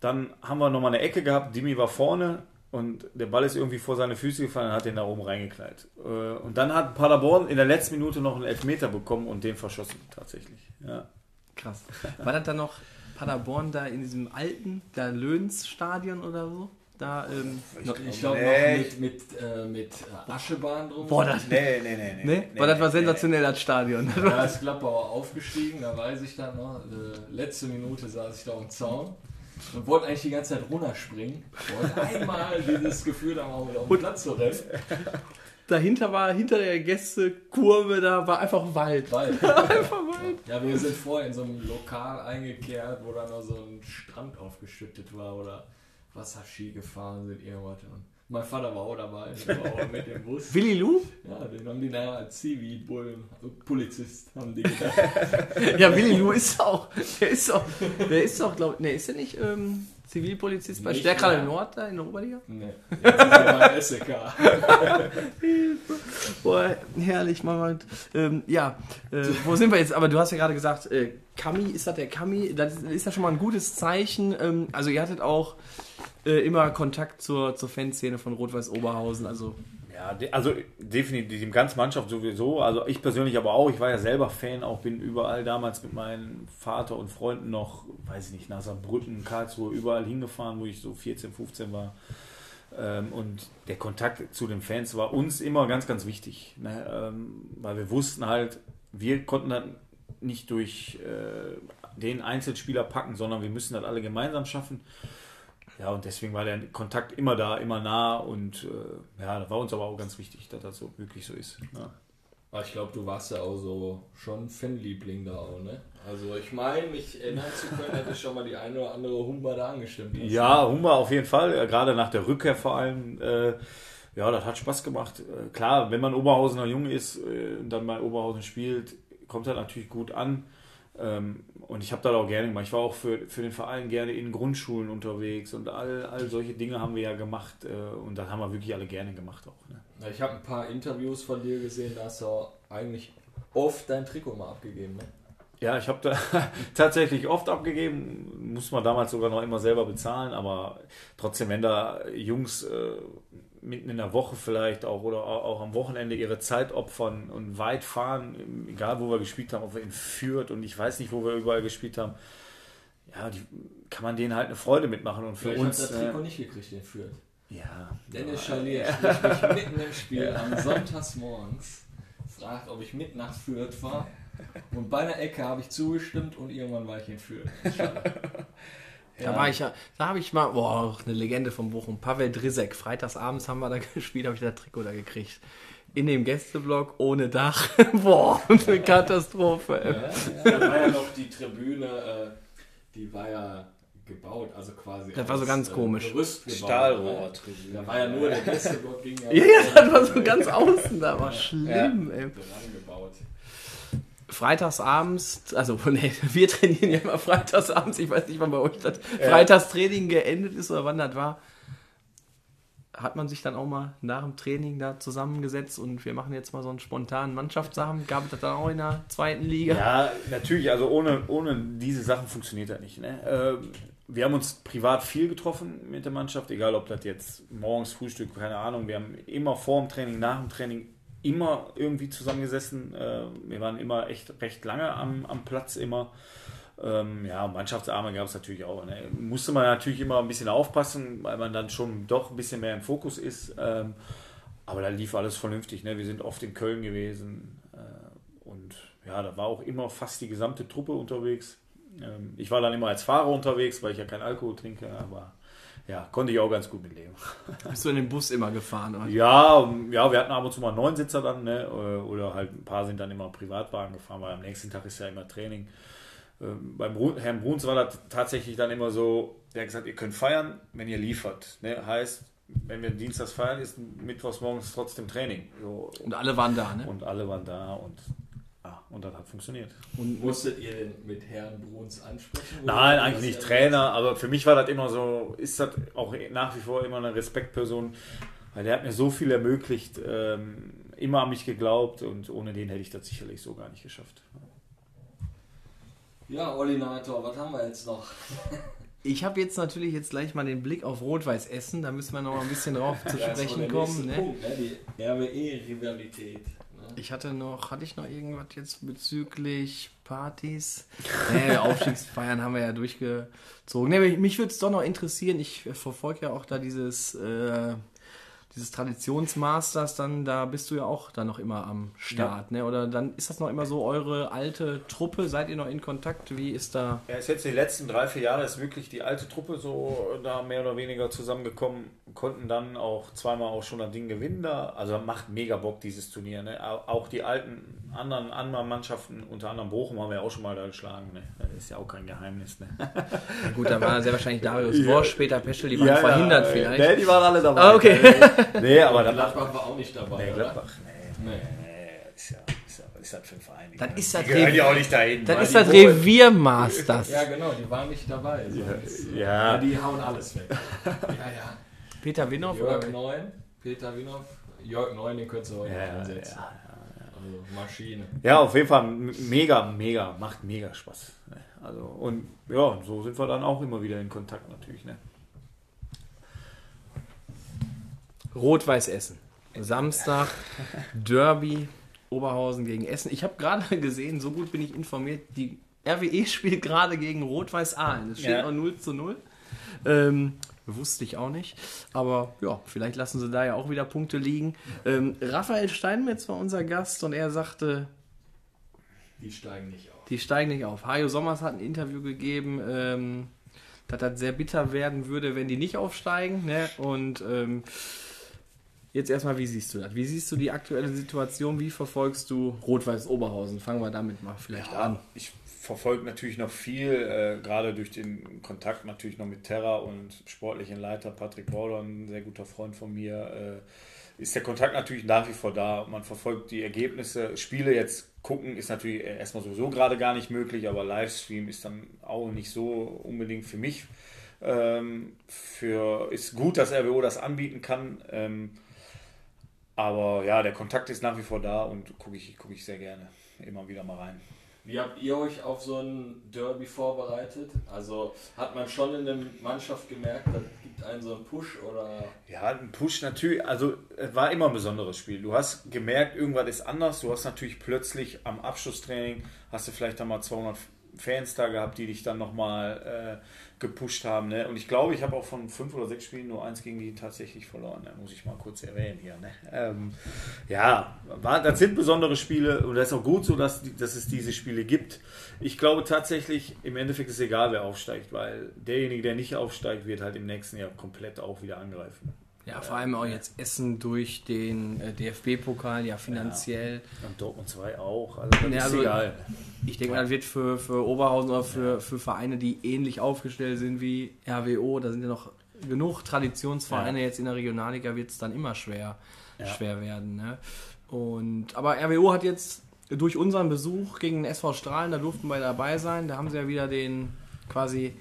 dann haben wir nochmal eine Ecke gehabt. Dimi war vorne und der Ball ist irgendwie vor seine Füße gefallen und hat den da oben reingeknallt. Äh, und dann hat Paderborn in der letzten Minute noch einen Elfmeter bekommen und den verschossen, tatsächlich. Ja. Krass. War das dann noch Paderborn da in diesem alten, da Löhns-Stadion oder so? Da, ähm, Ich, ich glaube Nee. noch mit, mit, äh, mit äh, Aschebahn drum. boah, das, Nee, nee, nee. ne? Boah, das war sensationell, das Stadion. Da ist Gladbauer aufgestiegen, da weiß ich dann noch. Äh, letzte Minute saß ich da am Zaun und wollte eigentlich die ganze Zeit runterspringen. Wollte einmal dieses Gefühl da mal wieder auf den Platz zu rennen. Dahinter war, hinter der Gästekurve, da war einfach Wald. Weil, Einfach Wald. ja, wir sind vorher in so einem Lokal eingekehrt, wo dann noch so ein Strand aufgeschüttet war oder Wasserski gefahren sind, irgendwas. Und mein Vater war auch dabei, der war auch mit dem Bus. Willi Lu? Ja, den haben die nachher als Zivi-Bullen, Polizist, haben die gedacht. Ja, Willi Lu ist auch, der ist auch, der ist auch, glaub, ne, ist der nicht ähm, Zivilpolizist bei Stärkrade. Nord da in der Oberliga? Nee, jetzt ist er beim SEK. Boah, herrlich, Mann. Ähm, ja, äh, wo sind wir jetzt? Aber du hast ja gerade gesagt, äh, Kami, ist das der Kami? Das ist, ist ja schon mal ein gutes Zeichen. Ähm, also ihr hattet auch äh, immer Kontakt zur, zur Fanszene von Rot-Weiß Oberhausen. Also Ja, also definitiv, die ganze Mannschaft sowieso. Also ich persönlich aber auch. Ich war ja selber Fan, auch bin überall damals mit meinem Vater und Freunden noch, weiß ich nicht, nach Saarbrücken, Karlsruhe, überall hingefahren, wo ich so 14, 15 war. Ähm, und der Kontakt zu den Fans war uns immer ganz, ganz wichtig. Ne? Ähm, weil wir wussten halt, wir konnten das nicht durch äh, den Einzelspieler packen, sondern wir müssen das alle gemeinsam schaffen. Ja, und deswegen war der Kontakt immer da, immer nah und äh, ja, das war uns aber auch ganz wichtig, dass das so wirklich so ist. Ja. Aber ich glaube, du warst ja auch so schon Fanliebling da auch, ne? Also ich meine, mich erinnern zu können, hätte ich schon mal die eine oder andere Humba da angestimmt. hast. Ja, Humber auf jeden Fall, gerade nach der Rückkehr vor allem. Äh, ja, das hat Spaß gemacht. Äh, klar, wenn man Oberhausener Jung ist äh, und dann bei Oberhausen spielt, kommt das natürlich gut an. Ähm, und ich habe das auch gerne gemacht. Ich war auch für, für den Verein gerne in Grundschulen unterwegs und all, all solche Dinge haben wir ja gemacht. Äh, und das haben wir wirklich alle gerne gemacht auch. Ne? Ich habe ein paar Interviews von dir gesehen, da hast du eigentlich oft dein Trikot mal abgegeben, ne? Ja, ich habe da tatsächlich oft abgegeben, muss man damals sogar noch immer selber bezahlen, aber trotzdem, wenn da Jungs äh, mitten in der Woche vielleicht auch oder auch, am Wochenende ihre Zeit opfern und weit fahren, egal wo wir gespielt haben, ob wir in Fürth und ich weiß nicht, wo wir überall gespielt haben, ja, die, kann man denen halt eine Freude mitmachen und für Für uns. uns das äh, Trikot nicht gekriegt, den Fürth. ja, Dennis Chalier spricht mich mitten im Spiel am Sonntagsmorgens, fragt, ob ich mit nach Fürth fahre. Und bei einer Ecke habe ich zugestimmt und irgendwann war ich in Führung. Da war ich ja, da habe ich mal, boah, eine Legende vom Bochum, Pavel Drisek. Freitagsabends haben wir da gespielt, habe ich das Trikot da gekriegt. In dem Gästeblock ohne Dach. boah, eine Katastrophe. Ja, ja, da war ja noch die Tribüne, äh, die war ja gebaut, also quasi. Das war so ganz äh, komisch. Gebaut, Stahlrohr. ne? Da war ja nur der Gästeblock ging ja, Ja, das war so ganz außen, da war schlimm, ey. rangebaut. Freitagsabends, also nee, wir trainieren ja immer freitagsabends, ich weiß nicht, wann bei euch das Freitagstraining geendet ist oder wann das war. Hat man sich dann auch mal nach dem Training da zusammengesetzt und wir machen jetzt mal so einen spontanen Mannschaftssachen. Gab es das dann auch in der zweiten Liga? Ja, natürlich, also ohne, ohne diese Sachen funktioniert das nicht. Ne? Ähm, wir haben uns privat viel getroffen mit der Mannschaft, egal ob das jetzt morgens Frühstück, keine Ahnung. Wir haben immer vor dem Training, nach dem Training immer irgendwie zusammengesessen. Äh, wir waren immer echt recht lange am, am Platz immer. Ähm, ja, Mannschaftsarme gab es natürlich auch. Ne? Musste man natürlich immer ein bisschen aufpassen, weil man dann schon doch ein bisschen mehr im Fokus ist. Ähm, aber da lief alles vernünftig. Ne? Wir sind oft in Köln gewesen. Äh, und ja, da war auch immer fast die gesamte Truppe unterwegs. Ähm, ich war dann immer als Fahrer unterwegs, weil ich ja keinen Alkohol trinke, aber ja, konnte ich auch ganz gut mitleben. Bist du in den Bus immer gefahren? Oder? Ja, ja, wir hatten ab und zu mal neun Sitzer dann, ne? oder halt ein paar sind dann immer Privatwagen gefahren, weil am nächsten Tag ist ja immer Training. Ähm, beim Herrn Bruns war das tatsächlich dann immer so, der hat gesagt, ihr könnt feiern, wenn ihr liefert. Ne? Heißt, wenn wir Dienstags feiern, ist mittwochs morgens trotzdem Training. So, Und alle waren da, ne? und alle waren da und, und das hat funktioniert. Und Musstet ihr den mit Herrn Bruns ansprechen? Nein, eigentlich nicht er- Trainer, aber für mich war das immer so, ist das auch nach wie vor immer eine Respektperson, weil der hat mir so viel ermöglicht, ähm, immer an mich geglaubt und ohne den hätte ich das sicherlich so gar nicht geschafft. Ja, Olinator, was haben wir jetzt noch? ich habe jetzt natürlich jetzt gleich mal den Blick auf Rot-Weiß Essen. Da müssen wir noch mal ein bisschen drauf zu sprechen kommen. Ne? Punkt, ne? Die RWE-Rivalität. Ich hatte noch, hatte ich noch irgendwas jetzt bezüglich Partys? Nee, Aufstiegsfeiern haben wir ja durchgezogen. Nee, mich- würde es doch noch interessieren. Ich verfolge ja auch da dieses, äh, dieses Traditionsmasters, dann da bist du ja auch da noch immer am Start, ne? Oder dann ist das noch immer so eure alte Truppe? Seid ihr noch in Kontakt? Wie ist da? Ja, ist jetzt die letzten drei, vier Jahre ist wirklich die alte Truppe so da mehr oder weniger zusammengekommen, konnten dann auch zweimal auch schon das Ding gewinnen da. Also macht mega Bock dieses Turnier. Ne? Au- Auch die alten anderen, anderen Mannschaften, unter anderem Bochum haben wir ja auch schon mal da geschlagen. Ne? Das ist ja auch kein Geheimnis. Ne? Ja, gut, da war sehr wahrscheinlich Darius Worsch, später Peschel, die waren verhindert vielleicht. Ne, die waren alle dabei. Ah, okay. Nee, aber dann Gladbach war auch nicht dabei. Nee? Gladbach. Nee, Nee. nee, ist ja, ist ja, was ist das für ein Verein? Dann ist das Rev- ja auch nicht dahin. Dann ist das Reviermasters. Ja, genau, die waren nicht dabei. sonst. Ja. die hauen alles weg. ja, ja. Peter Winhoff Jörg oder? Neun, Peter Winoff, Jörg Neun, den könntest du heute Ja, ja, einsetzen. ja, Also Maschine. Ja, auf jeden Fall mega, mega, macht mega Spaß. Also, und ja, so sind wir dann auch immer wieder in Kontakt natürlich. Ne? Rot-Weiß Essen. Samstag, Derby, Oberhausen gegen Essen. Ich habe gerade gesehen, so gut bin ich informiert, die RWE spielt gerade gegen Rot-Weiß Aalen. Es steht Ja. noch 0 zu 0. Ähm, wusste ich auch nicht. Aber ja, vielleicht lassen sie da ja auch wieder Punkte liegen. Ähm, Raphael Steinmetz war unser Gast und er sagte, Die steigen nicht auf. die steigen nicht auf. Hajo Sommers hat ein Interview gegeben, ähm, dass das sehr bitter werden würde, wenn die nicht aufsteigen. Ne? Und ähm, jetzt erstmal, wie siehst du das? Wie siehst du die aktuelle Situation? Wie verfolgst du Rot-Weiß Oberhausen? Fangen wir damit mal vielleicht an. Ich verfolge natürlich noch viel, äh, gerade durch den Kontakt natürlich noch mit Terra und sportlichen Leiter Patrick Border, ein sehr guter Freund von mir. Äh, ist der Kontakt natürlich nach wie vor da. Man verfolgt die Ergebnisse. Spiele jetzt gucken ist natürlich erstmal sowieso gerade gar nicht möglich, aber Livestream ist dann auch nicht so unbedingt für mich. Ähm, für, ist gut, dass RWO das anbieten kann. Ähm, aber ja, der Kontakt ist nach wie vor da und gucke ich, guck ich sehr gerne immer wieder mal rein. Wie habt ihr euch auf so ein Derby vorbereitet? Also hat man schon in der Mannschaft gemerkt, das gibt einen so einen Push oder Ja, ein Push natürlich, also es war immer ein besonderes Spiel. Du hast gemerkt, irgendwas ist anders. Du hast natürlich plötzlich am Abschlusstraining, hast du vielleicht einmal 200 Fans da gehabt, die dich dann nochmal äh, gepusht haben. Ne? Und ich glaube, ich habe auch von fünf oder sechs Spielen nur eins gegen die tatsächlich verloren. Ne? Muss ich mal kurz erwähnen hier. Ne? Ähm, ja, war, das sind besondere Spiele und das ist auch gut so, dass, dass es diese Spiele gibt. Ich glaube tatsächlich, im Endeffekt ist es egal, wer aufsteigt, weil derjenige, der nicht aufsteigt, wird halt im nächsten Jahr komplett auch wieder angreifen. Ja, vor allem auch jetzt Essen durch den äh, DFB-Pokal, ja finanziell. Und Dortmund 2 auch. Also das Ja, ist also- egal. Ich denke mal, das wird für, für Oberhausen oder für, für Vereine, die ähnlich aufgestellt sind wie RWO, da sind ja noch genug Traditionsvereine Ja. jetzt in der Regionalliga, wird es dann immer schwer, Ja. schwer werden. Ne? Und, aber RWO hat jetzt durch unseren Besuch gegen den SV Strahlen, da durften wir dabei sein, da haben sie ja wieder den quasi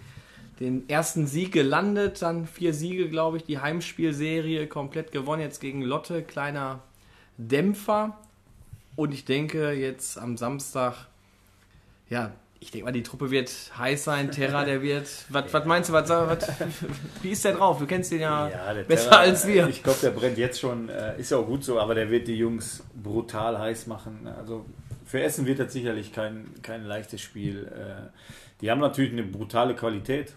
den ersten Sieg gelandet, dann vier Siege, glaube ich, die Heimspielserie komplett gewonnen, jetzt gegen Lotte, kleiner Dämpfer. Und ich denke, jetzt am Samstag, ja, ich denke mal, die Truppe wird heiß sein. Terra, der wird. Was, was meinst du, was, was, wie ist der drauf? Du kennst den ja, der besser Terra, als wir. Ich glaube, der brennt jetzt schon. Äh, ist ja auch gut so, aber der wird die Jungs brutal heiß machen. Also für Essen wird das sicherlich kein, kein leichtes Spiel. Äh, die haben natürlich eine brutale Qualität.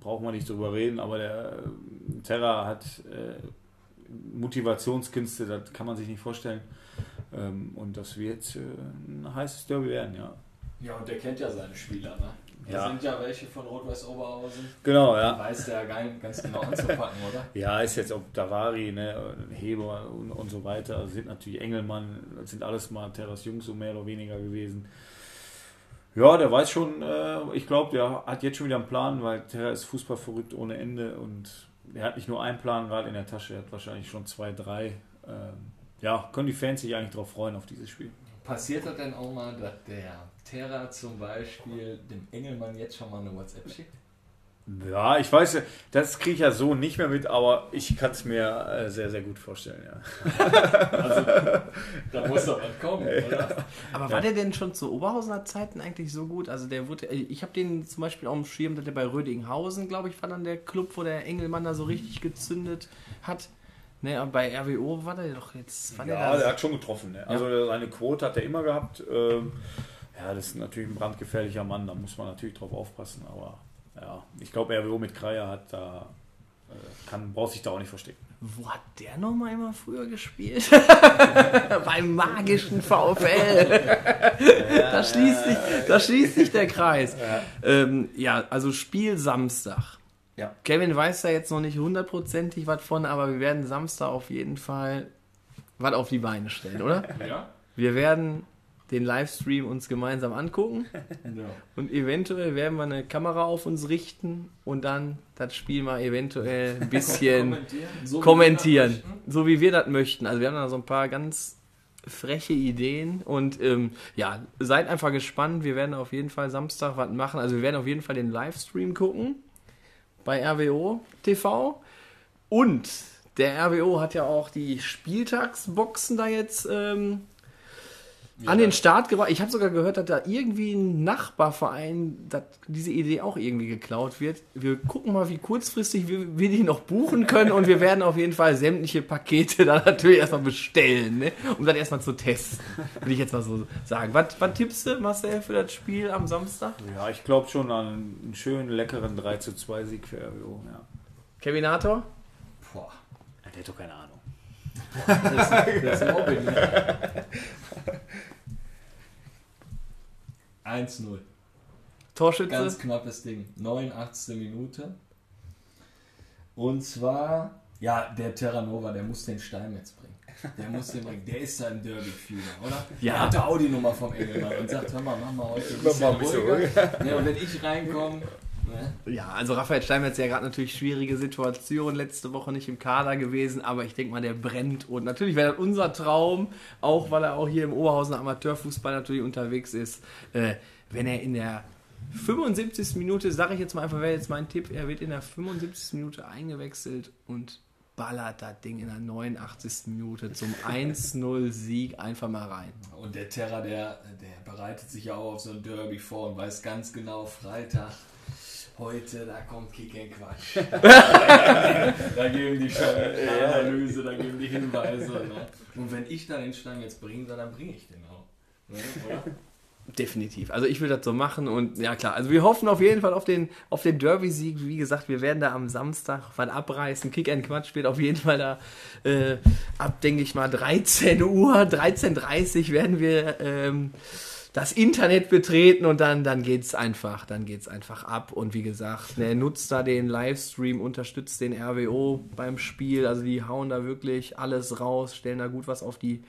Braucht man nicht drüber reden, aber der äh, Terra hat äh, Motivationskünste, das kann man sich nicht vorstellen. Ähm, und das wird ein heißes Derby werden, ja. Ja, und der kennt ja seine Spieler, ne? Da Ja. sind ja welche von Rot-Weiß Oberhausen. Genau, ja. weiß der ganz genau anzupacken, oder? Ja, ist jetzt ob Davari, ne, Heber und, und so weiter, sind natürlich Engelmann, sind alles mal Terras Jungs so mehr oder weniger gewesen. Ja, der weiß schon, äh, ich glaube, der hat jetzt schon wieder einen Plan, weil Terra ist Fußball verrückt ohne Ende und er hat nicht nur einen Plan gerade in der Tasche, er hat wahrscheinlich schon zwei, drei. Ähm, ja, können die Fans sich eigentlich darauf freuen, auf dieses Spiel. Passiert das denn auch mal, dass der Terra zum Beispiel dem Engelmann jetzt schon mal eine WhatsApp schickt? Ja, ich weiß, das kriege ich ja so nicht mehr mit, aber ich kann es mir äh, sehr, sehr gut vorstellen, ja. Also, da muss doch was kommen, oder? Aber war der denn schon zu Oberhausener Zeiten eigentlich so gut? Also der wurde, ich habe den zum Beispiel auf dem Schirm, dass der bei Rödinghausen, glaube ich, war dann der Club, wo der Engelmann da so richtig gezündet hat. Ne, aber bei RWO war der doch jetzt. War Ja, der der hat schon getroffen. Ne? Also seine Quote hat er immer gehabt. Ähm, ja, das ist natürlich ein brandgefährlicher Mann, da muss man natürlich drauf aufpassen. Aber ja, ich glaube, RWO mit Kreier hat da, äh, kann, braucht sich da auch nicht verstecken. wo hat der nochmal immer früher gespielt? Beim magischen VfL. da, schließt sich, da schließt sich der Kreis. Ähm, ja, also Spiel Samstag. Ja. Kevin weiß da jetzt noch nicht hundertprozentig was von, aber wir werden Samstag auf jeden Fall was auf die Beine stellen, oder? Ja? Wir werden den Livestream uns gemeinsam angucken ja. und eventuell werden wir eine Kamera auf uns richten und dann das Spiel mal eventuell ein bisschen Kommentieren. So wie kommentieren, wir das möchten. so wie wir das möchten. Also wir haben da so ein paar ganz freche Ideen und ähm, ja, seid einfach gespannt. Wir werden auf jeden Fall Samstag was machen. Also wir werden auf jeden Fall den Livestream gucken bei RWO TV und der RWO hat ja auch die Spieltagsboxen da jetzt ähm, an den Start gebracht. Ich habe sogar gehört, dass da irgendwie ein Nachbarverein, dass diese Idee auch irgendwie geklaut wird. Wir gucken mal, wie kurzfristig wir, wir die noch buchen können und wir werden auf jeden Fall sämtliche Pakete da natürlich erstmal bestellen, ne? um das erstmal zu testen. Würde ich jetzt mal so sagen. Was, was tippst du, Marcel, für das Spiel am Samstag? Ja, ich glaube schon an einen schönen, leckeren 3 zu 2 Sieg für RWO. Ja. Kevinator? Boah, Ja, Der hat doch keine Ahnung. das ist Mobbing. Ne? 1-0. Torschütze? Ganz knappes Ding. 89. Minute. Und zwar, ja, der Terranova, der muss den Stein jetzt bringen. Der muss den bringen. Der ist da im Derby-Fühler, oder? Ja. Der hat die Audi-Nummer vom Engelmann und sagt, hör mal, mach mal heute ein bisschen ruhiger. Ja, und wenn ich reinkomme, ne? Ja, also Raphael Steinmetz ja gerade natürlich schwierige Situation, letzte Woche nicht im Kader gewesen, aber ich denke mal, der brennt und natürlich wäre das unser Traum, auch weil er auch hier im Oberhausen Amateurfußball natürlich unterwegs ist, äh, wenn er in der 75. Minute, sage ich jetzt mal einfach, wäre jetzt mein Tipp, er wird in der 75. Minute eingewechselt und ballert das Ding in der 89. Minute zum 1-0-Sieg einfach mal rein. Und der Terra, der, der bereitet sich ja auch auf so ein Derby vor und weiß ganz genau, Freitag, heute, da kommt Kick and Quatsch. da geben die Analyse, da geben die Hinweise. Ne? Und wenn ich da den Stein jetzt bringen soll, dann bringe ich den auch. Ne? Oder? Definitiv. Also ich will das so machen und ja klar, also wir hoffen auf jeden Fall auf den, auf den Derby-Sieg. Wie gesagt, wir werden da am Samstag was abreißen. Kick and Quatsch wird auf jeden Fall da äh, ab, denke ich mal, 13 Uhr, 13.30 Uhr werden wir ähm, das Internet betreten und dann, dann geht's einfach, dann geht's einfach ab. Und wie gesagt, ne, nutzt da den Livestream, unterstützt den RWO beim Spiel. Also die hauen da wirklich alles raus, stellen da gut was auf die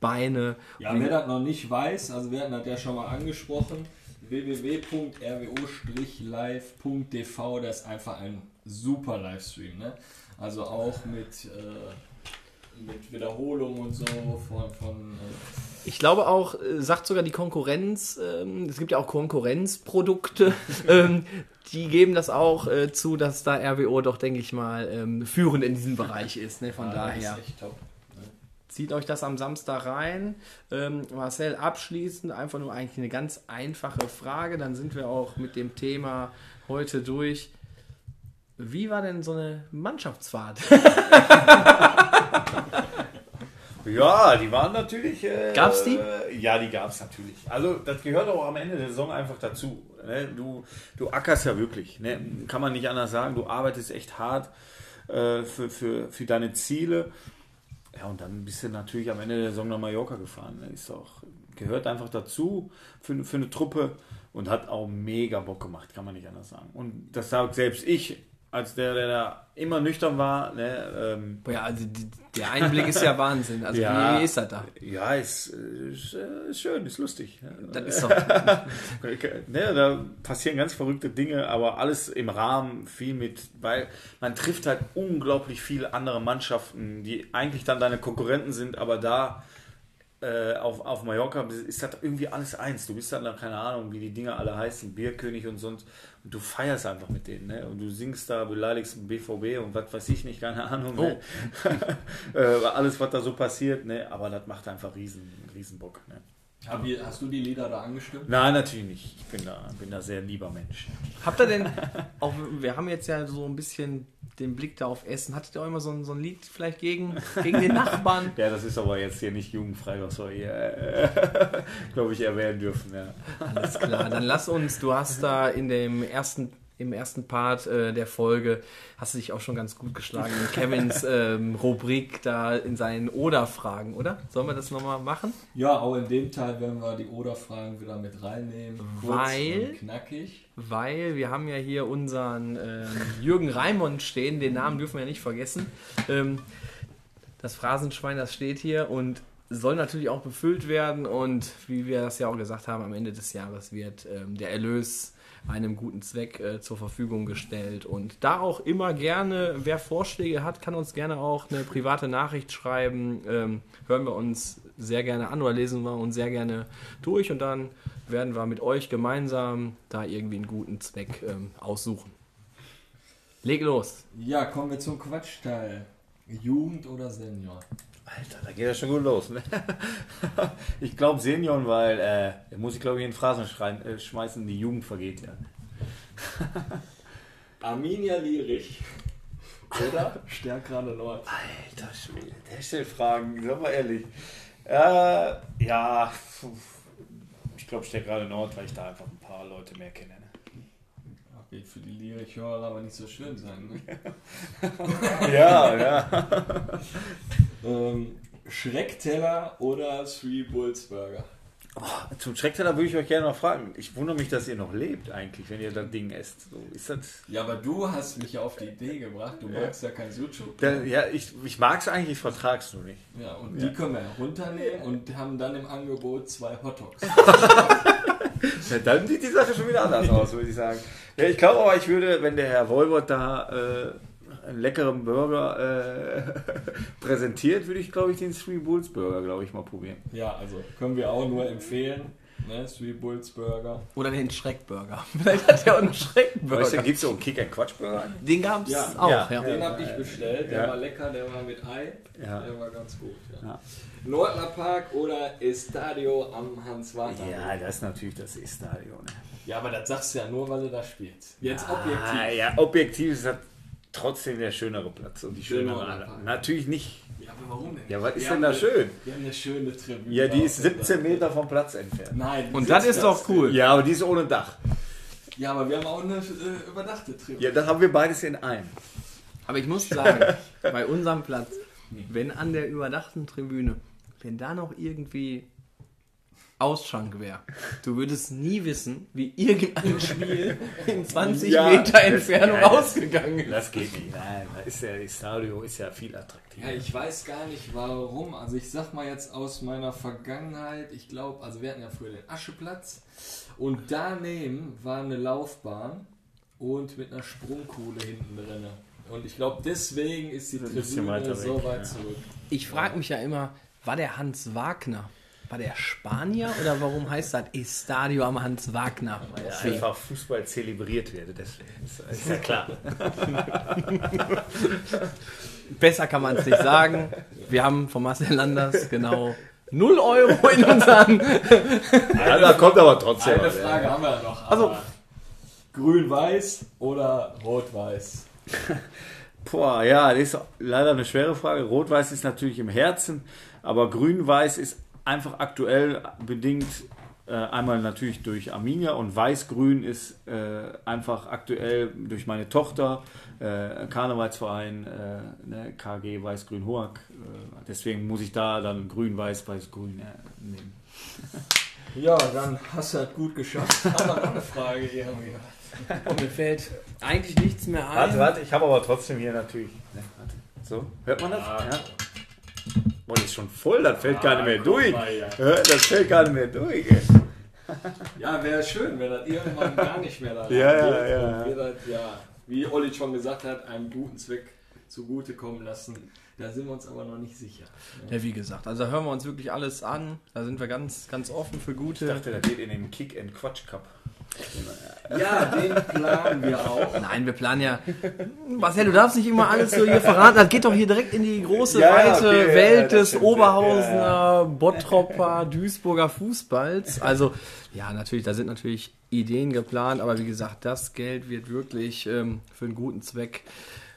Beine. Ja, wer das noch nicht weiß, also wir hatten das ja schon mal angesprochen, www.rwo-live.tv, das ist einfach ein super Livestream. Ne? Also auch mit, äh, mit Wiederholung und so von... von äh Ich glaube auch, äh, sagt sogar die Konkurrenz, ähm, es gibt ja auch Konkurrenzprodukte, ähm, die geben das auch äh, zu, dass da RWO doch, denke ich mal, ähm, führend in diesem Bereich ist. Ne? Von ja, daher. Das ist echt top. Zieht euch das am Samstag rein. Ähm, Marcel, abschließend einfach nur eigentlich eine ganz einfache Frage. Dann sind wir auch mit dem Thema heute durch. Wie war denn so eine Mannschaftsfahrt? Ja, die waren natürlich. Äh, Gab's die? Ja, die gab es natürlich. Also, das gehört auch am Ende der Saison einfach dazu. Ne? Du, du ackerst ja wirklich. Ne? Kann man nicht anders sagen. Du arbeitest echt hart äh, für, für, für deine Ziele. Ja, und dann bist du natürlich am Ende der Saison nach Mallorca gefahren. Ne? Ist auch, gehört einfach dazu für, für eine Truppe und hat auch mega Bock gemacht, kann man nicht anders sagen. Und das sagt selbst ich, als der, der da immer nüchtern war, ne, ähm, Boah, ja, also die, der Einblick ist ja Wahnsinn. Also Ja. wie ist das da? Ja, ist, ist, äh, ist schön, ist lustig. Das ist doch, ne, da passieren ganz verrückte Dinge, aber alles im Rahmen, viel mit, weil man trifft halt unglaublich viele andere Mannschaften, die eigentlich dann deine Konkurrenten sind, aber da äh, auf, auf Mallorca ist das irgendwie alles eins. Du bist dann, keine Ahnung, wie die Dinger alle heißen, Bierkönig und sonst. Und du feierst einfach mit denen, ne? Und du singst da, beleidigst BVB und was weiß ich nicht, keine Ahnung. Ne? äh, alles, was da so passiert, ne? Aber das macht einfach riesen, riesen Bock, ne? Ihr- Hast du die Lieder da angestimmt? Nein, natürlich nicht. Ich bin da, bin da sehr lieber Mensch. habt ihr denn, auch, wir haben jetzt ja so ein bisschen den Blick da auf Essen. Hattet ihr auch immer so ein, so ein Lied vielleicht gegen, gegen den Nachbarn? Ja, das ist aber jetzt hier nicht jugendfrei, was wir hier, äh, glaube ich, erwähnen dürfen. Ja. Alles klar, dann lass uns, du hast da in dem ersten, im ersten Part äh, der Folge, hast du dich auch schon ganz gut geschlagen in Kevins ähm, Rubrik da in seinen Oder-Fragen, oder? Sollen wir das nochmal machen? Ja, auch in dem Teil werden wir die Oder-Fragen wieder mit reinnehmen. Kurz Weil- und knackig. Weil wir haben ja hier unseren ähm, Jürgen Raimond stehen, den Namen dürfen wir ja nicht vergessen. Ähm, das Phrasenschwein, das steht hier und soll natürlich auch befüllt werden und wie wir das ja auch gesagt haben, am Ende des Jahres wird ähm, der Erlös einem guten Zweck äh, zur Verfügung gestellt und da auch immer gerne, wer Vorschläge hat, kann uns gerne auch eine private Nachricht schreiben, ähm, hören wir uns sehr gerne an oder lesen wir uns sehr gerne durch und dann werden wir mit euch gemeinsam da irgendwie einen guten Zweck ähm, aussuchen. Leg los. Ja, kommen wir zum Quatschteil. Jugend oder Senior? Alter, da geht das schon gut los. Ne? Ich glaube Senior, weil äh, da muss ich glaube ich in Phrasen schreien, äh, schmeißen, die Jugend vergeht ja. Arminia Lierich oder Stärkrade Nord? Alter Schwede, der stellt Fragen, sag mal ehrlich. Äh, ja, ich glaube, ich stehe gerade Nord, weil ich da einfach ein paar Leute mehr kenne. Ne? Wird für die Lierich-Hörer aber nicht so schön sein. Ne? Ja, ja. Ähm, Schreckteller oder Three Bulls Burger? Zum Schreckteller würde ich euch gerne noch fragen. Ich wundere mich, dass ihr noch lebt eigentlich, wenn ihr das Ding esst. So, ist das. Ja, aber du hast mich ja auf die Idee gebracht. Du magst ja kein Sucuk. Da, ja, ich, ich mag es eigentlich, ich vertrage es nur nicht. Ja, und die können wir ja runternehmen und haben dann im Angebot zwei Hotdogs. Ja, dann sieht die Sache schon wieder anders aus, würde ich sagen. Ja, ich glaube aber, ich würde, wenn der Herr Wolbert da äh, einen leckeren Burger äh, präsentiert, würde ich, glaube ich, den Three Bulls Burger, glaube ich, mal probieren. ja, also können wir auch nur empfehlen. Ne? Three Bulls Burger. Oder den Schreckburger. Vielleicht hat er auch einen Weißt du, Schreckburger. gibt es so einen Kick and Quatsch Burger? Den gab es Ja, auch, ja. ja. Den habe ich bestellt. Der Ja. war lecker, der war mit Ei. Ja. Der war ganz gut. Ja. Ja. Nordler Park oder Estadio am Hans-Warter? Ja, das ist natürlich das E-Stadion. Ne? ja, aber das sagst du ja nur, weil du da spielst. Jetzt Ah, objektiv. ja, objektiv ist das trotzdem der schönere Platz und die schönere Halle. Natürlich nicht Ja, aber warum denn? Ja, was ist denn da eine- schön? Wir haben eine schöne Tribüne. Ja, die ist auf der 17 Seite. Meter vom Platz entfernt. Nein. Und das ist doch cool. Ja, aber die ist ohne Dach. Ja, aber wir haben auch eine äh, überdachte Tribüne. Ja, das haben wir beides in einem. Aber ich muss sagen, bei unserem Platz, wenn an der überdachten Tribüne, wenn da noch irgendwie Ausschank wäre, du würdest nie wissen, wie irgendein Spiel in 20 Ja. Meter Entfernung Ja, das- ausgegangen ist. Das geht nicht. Nein, da ist ja, das Stadio ist ja viel attraktiver. Ja, ich weiß gar nicht warum. Also ich sag mal jetzt aus meiner Vergangenheit, ich glaube, also wir hatten ja früher den Ascheplatz und daneben war eine Laufbahn und mit einer Sprungkuhle hinten drin. Und ich glaube, deswegen ist die Ein bisschen Tribüne weiter so weit ja. zurück. Ich frage mich ja immer, war der Hans Wagner? War der Spanier oder warum heißt das Estadio am Hans Wagner? Ja, einfach Fußball zelebriert werde, deswegen. Ist, ja klar. Besser kann man es nicht sagen. Wir haben von Marcel Landers genau 0 Euro in unseren. Ja, da kommt aber trotzdem. Eine Frage ja. haben wir noch. Also- Grün-Weiß oder Rot-Weiß? Boah, ja, das ist leider eine schwere Frage. Rot-Weiß ist natürlich im Herzen, aber Grün-Weiß ist einfach aktuell bedingt äh, einmal natürlich durch Arminia und Weiß-Grün ist äh, einfach aktuell durch meine Tochter, äh, Karnevalsverein, äh, ne, KG Weiß-Grün Hoag. Äh, deswegen muss ich da dann Grün-Weiß, Weiß-Grün äh, nehmen. Ja, dann hast du das gut geschafft. Haben wir noch eine Frage irgendwie? Und mir fällt eigentlich nichts mehr ein. Warte, warte, ich habe aber trotzdem hier natürlich. Ne, warte. So, hört man das? Ja. Boah, das ist schon voll, das fällt gar nicht mehr durch. mal, ja. Ja, Das fällt gar nicht mehr durch. Ja, wäre schön, wenn das irgendwann gar nicht mehr da Ja, ja, geht ja. und wir das, ja, wie Olli schon gesagt hat, einem guten Zweck zugutekommen lassen. Da sind wir uns aber noch nicht sicher. Ja, wie gesagt, also da hören wir uns wirklich alles an. Da sind wir ganz, ganz offen für Ich gute. dachte, das geht in den Kick and Quatsch Cup. Ja, den planen wir auch. Nein, wir planen ja. Marcel, du darfst nicht immer alles so hier verraten. Das geht doch hier direkt in die große, Ja, ja, weite okay, ja, Welt das des. Oberhausener, Bottropper, Duisburger Fußballs. Also, ja, natürlich, da sind natürlich Ideen geplant, aber wie gesagt, das Geld wird wirklich ähm, für einen guten Zweck,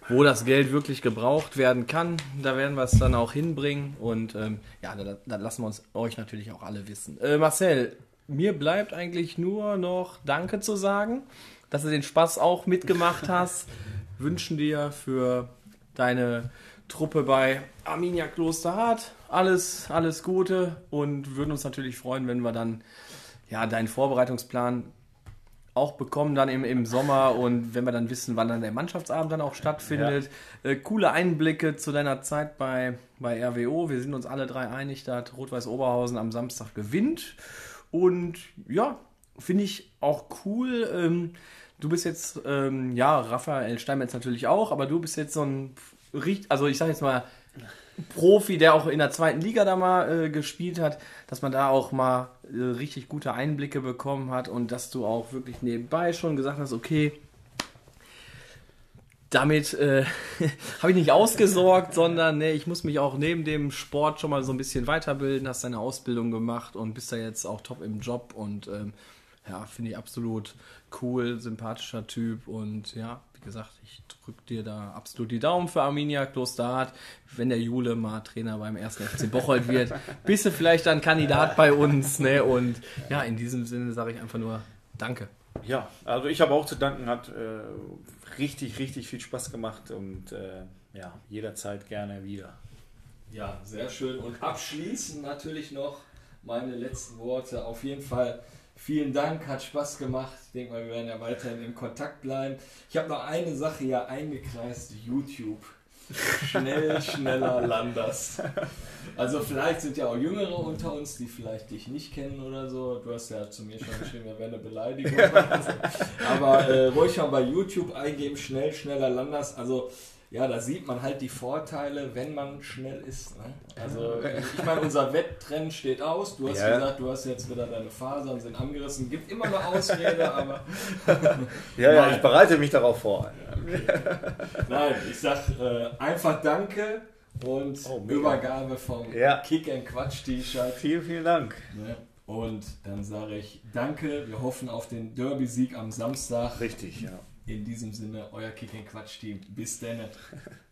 wo das Geld wirklich gebraucht werden kann, da werden wir es dann auch hinbringen. Und ähm, ja, da, da lassen wir uns euch natürlich auch alle wissen. Äh, Marcel, mir bleibt eigentlich nur noch Danke zu sagen, dass du den Spaß auch mitgemacht hast. Wünschen dir für deine Truppe bei Arminia Klosterhardt alles, alles Gute und würden uns natürlich freuen, wenn wir dann ja deinen Vorbereitungsplan auch bekommen dann im, im Sommer und wenn wir dann wissen, wann dann der Mannschaftsabend dann auch stattfindet. Äh, coole Einblicke zu deiner Zeit bei, bei RWO. Wir sind uns alle drei einig, dass Rot-Weiß Oberhausen am Samstag gewinnt. Und ja, finde ich auch cool. Ähm, du bist jetzt, ähm, ja, Raphael Steinmetz natürlich auch, aber du bist jetzt so ein, also ich sage jetzt mal, Profi, der auch in der zweiten Liga da mal äh, gespielt hat, dass man da auch mal äh, richtig gute Einblicke bekommen hat und dass du auch wirklich nebenbei schon gesagt hast, okay, damit äh, habe ich nicht ausgesorgt, sondern nee, ich muss mich auch neben dem Sport schon mal so ein bisschen weiterbilden, hast deine Ausbildung gemacht und bist da jetzt auch top im Job und ähm, ja, finde ich absolut cool, sympathischer Typ und ja, wie gesagt, ich drücke dir da absolut die Daumen für Arminia Klosterhardt. Wenn der Jule mal Trainer beim 1. FC Bocholt wird, bist du vielleicht dann Kandidat bei uns, ne? Und ja, in diesem Sinne sage ich einfach nur Danke. Ja, also ich habe auch zu danken, hat äh, richtig, richtig viel Spaß gemacht und äh, ja, jederzeit gerne wieder. Ja, sehr schön. Und abschließend natürlich noch meine letzten Worte. Auf jeden Fall vielen Dank, hat Spaß gemacht. Ich denke mal, wir werden ja weiterhin in Kontakt bleiben. Ich habe noch eine Sache hier eingekreist: YouTube. Schnell, schneller, Landers. Also, vielleicht sind ja auch Jüngere unter uns, die vielleicht dich nicht kennen oder so. Du hast ja zu mir schon geschrieben, da wäre eine Beleidigung. Aber äh, ruhig mal bei YouTube eingeben: schnell, schneller, Landers. Also, ja, da sieht man halt die Vorteile, wenn man schnell ist. Ne? Also, ich meine, unser Wettrennen steht aus. Du hast Ja. gesagt, du hast jetzt wieder deine Fasern sind angerissen. Gibt immer eine Ausrede, aber Ja, ja, Nein. ich bereite mich darauf vor. nein, ich sag äh, einfach Danke und Oh. Übergabe vom Ja. Kick and Quatsch T-Shirt. Vielen, vielen Dank. Ne? Und dann sage ich Danke. Wir hoffen auf den Derby-Sieg am Samstag. Richtig, ja. In diesem Sinne, euer Kick and Quatsch Team. Bis dann.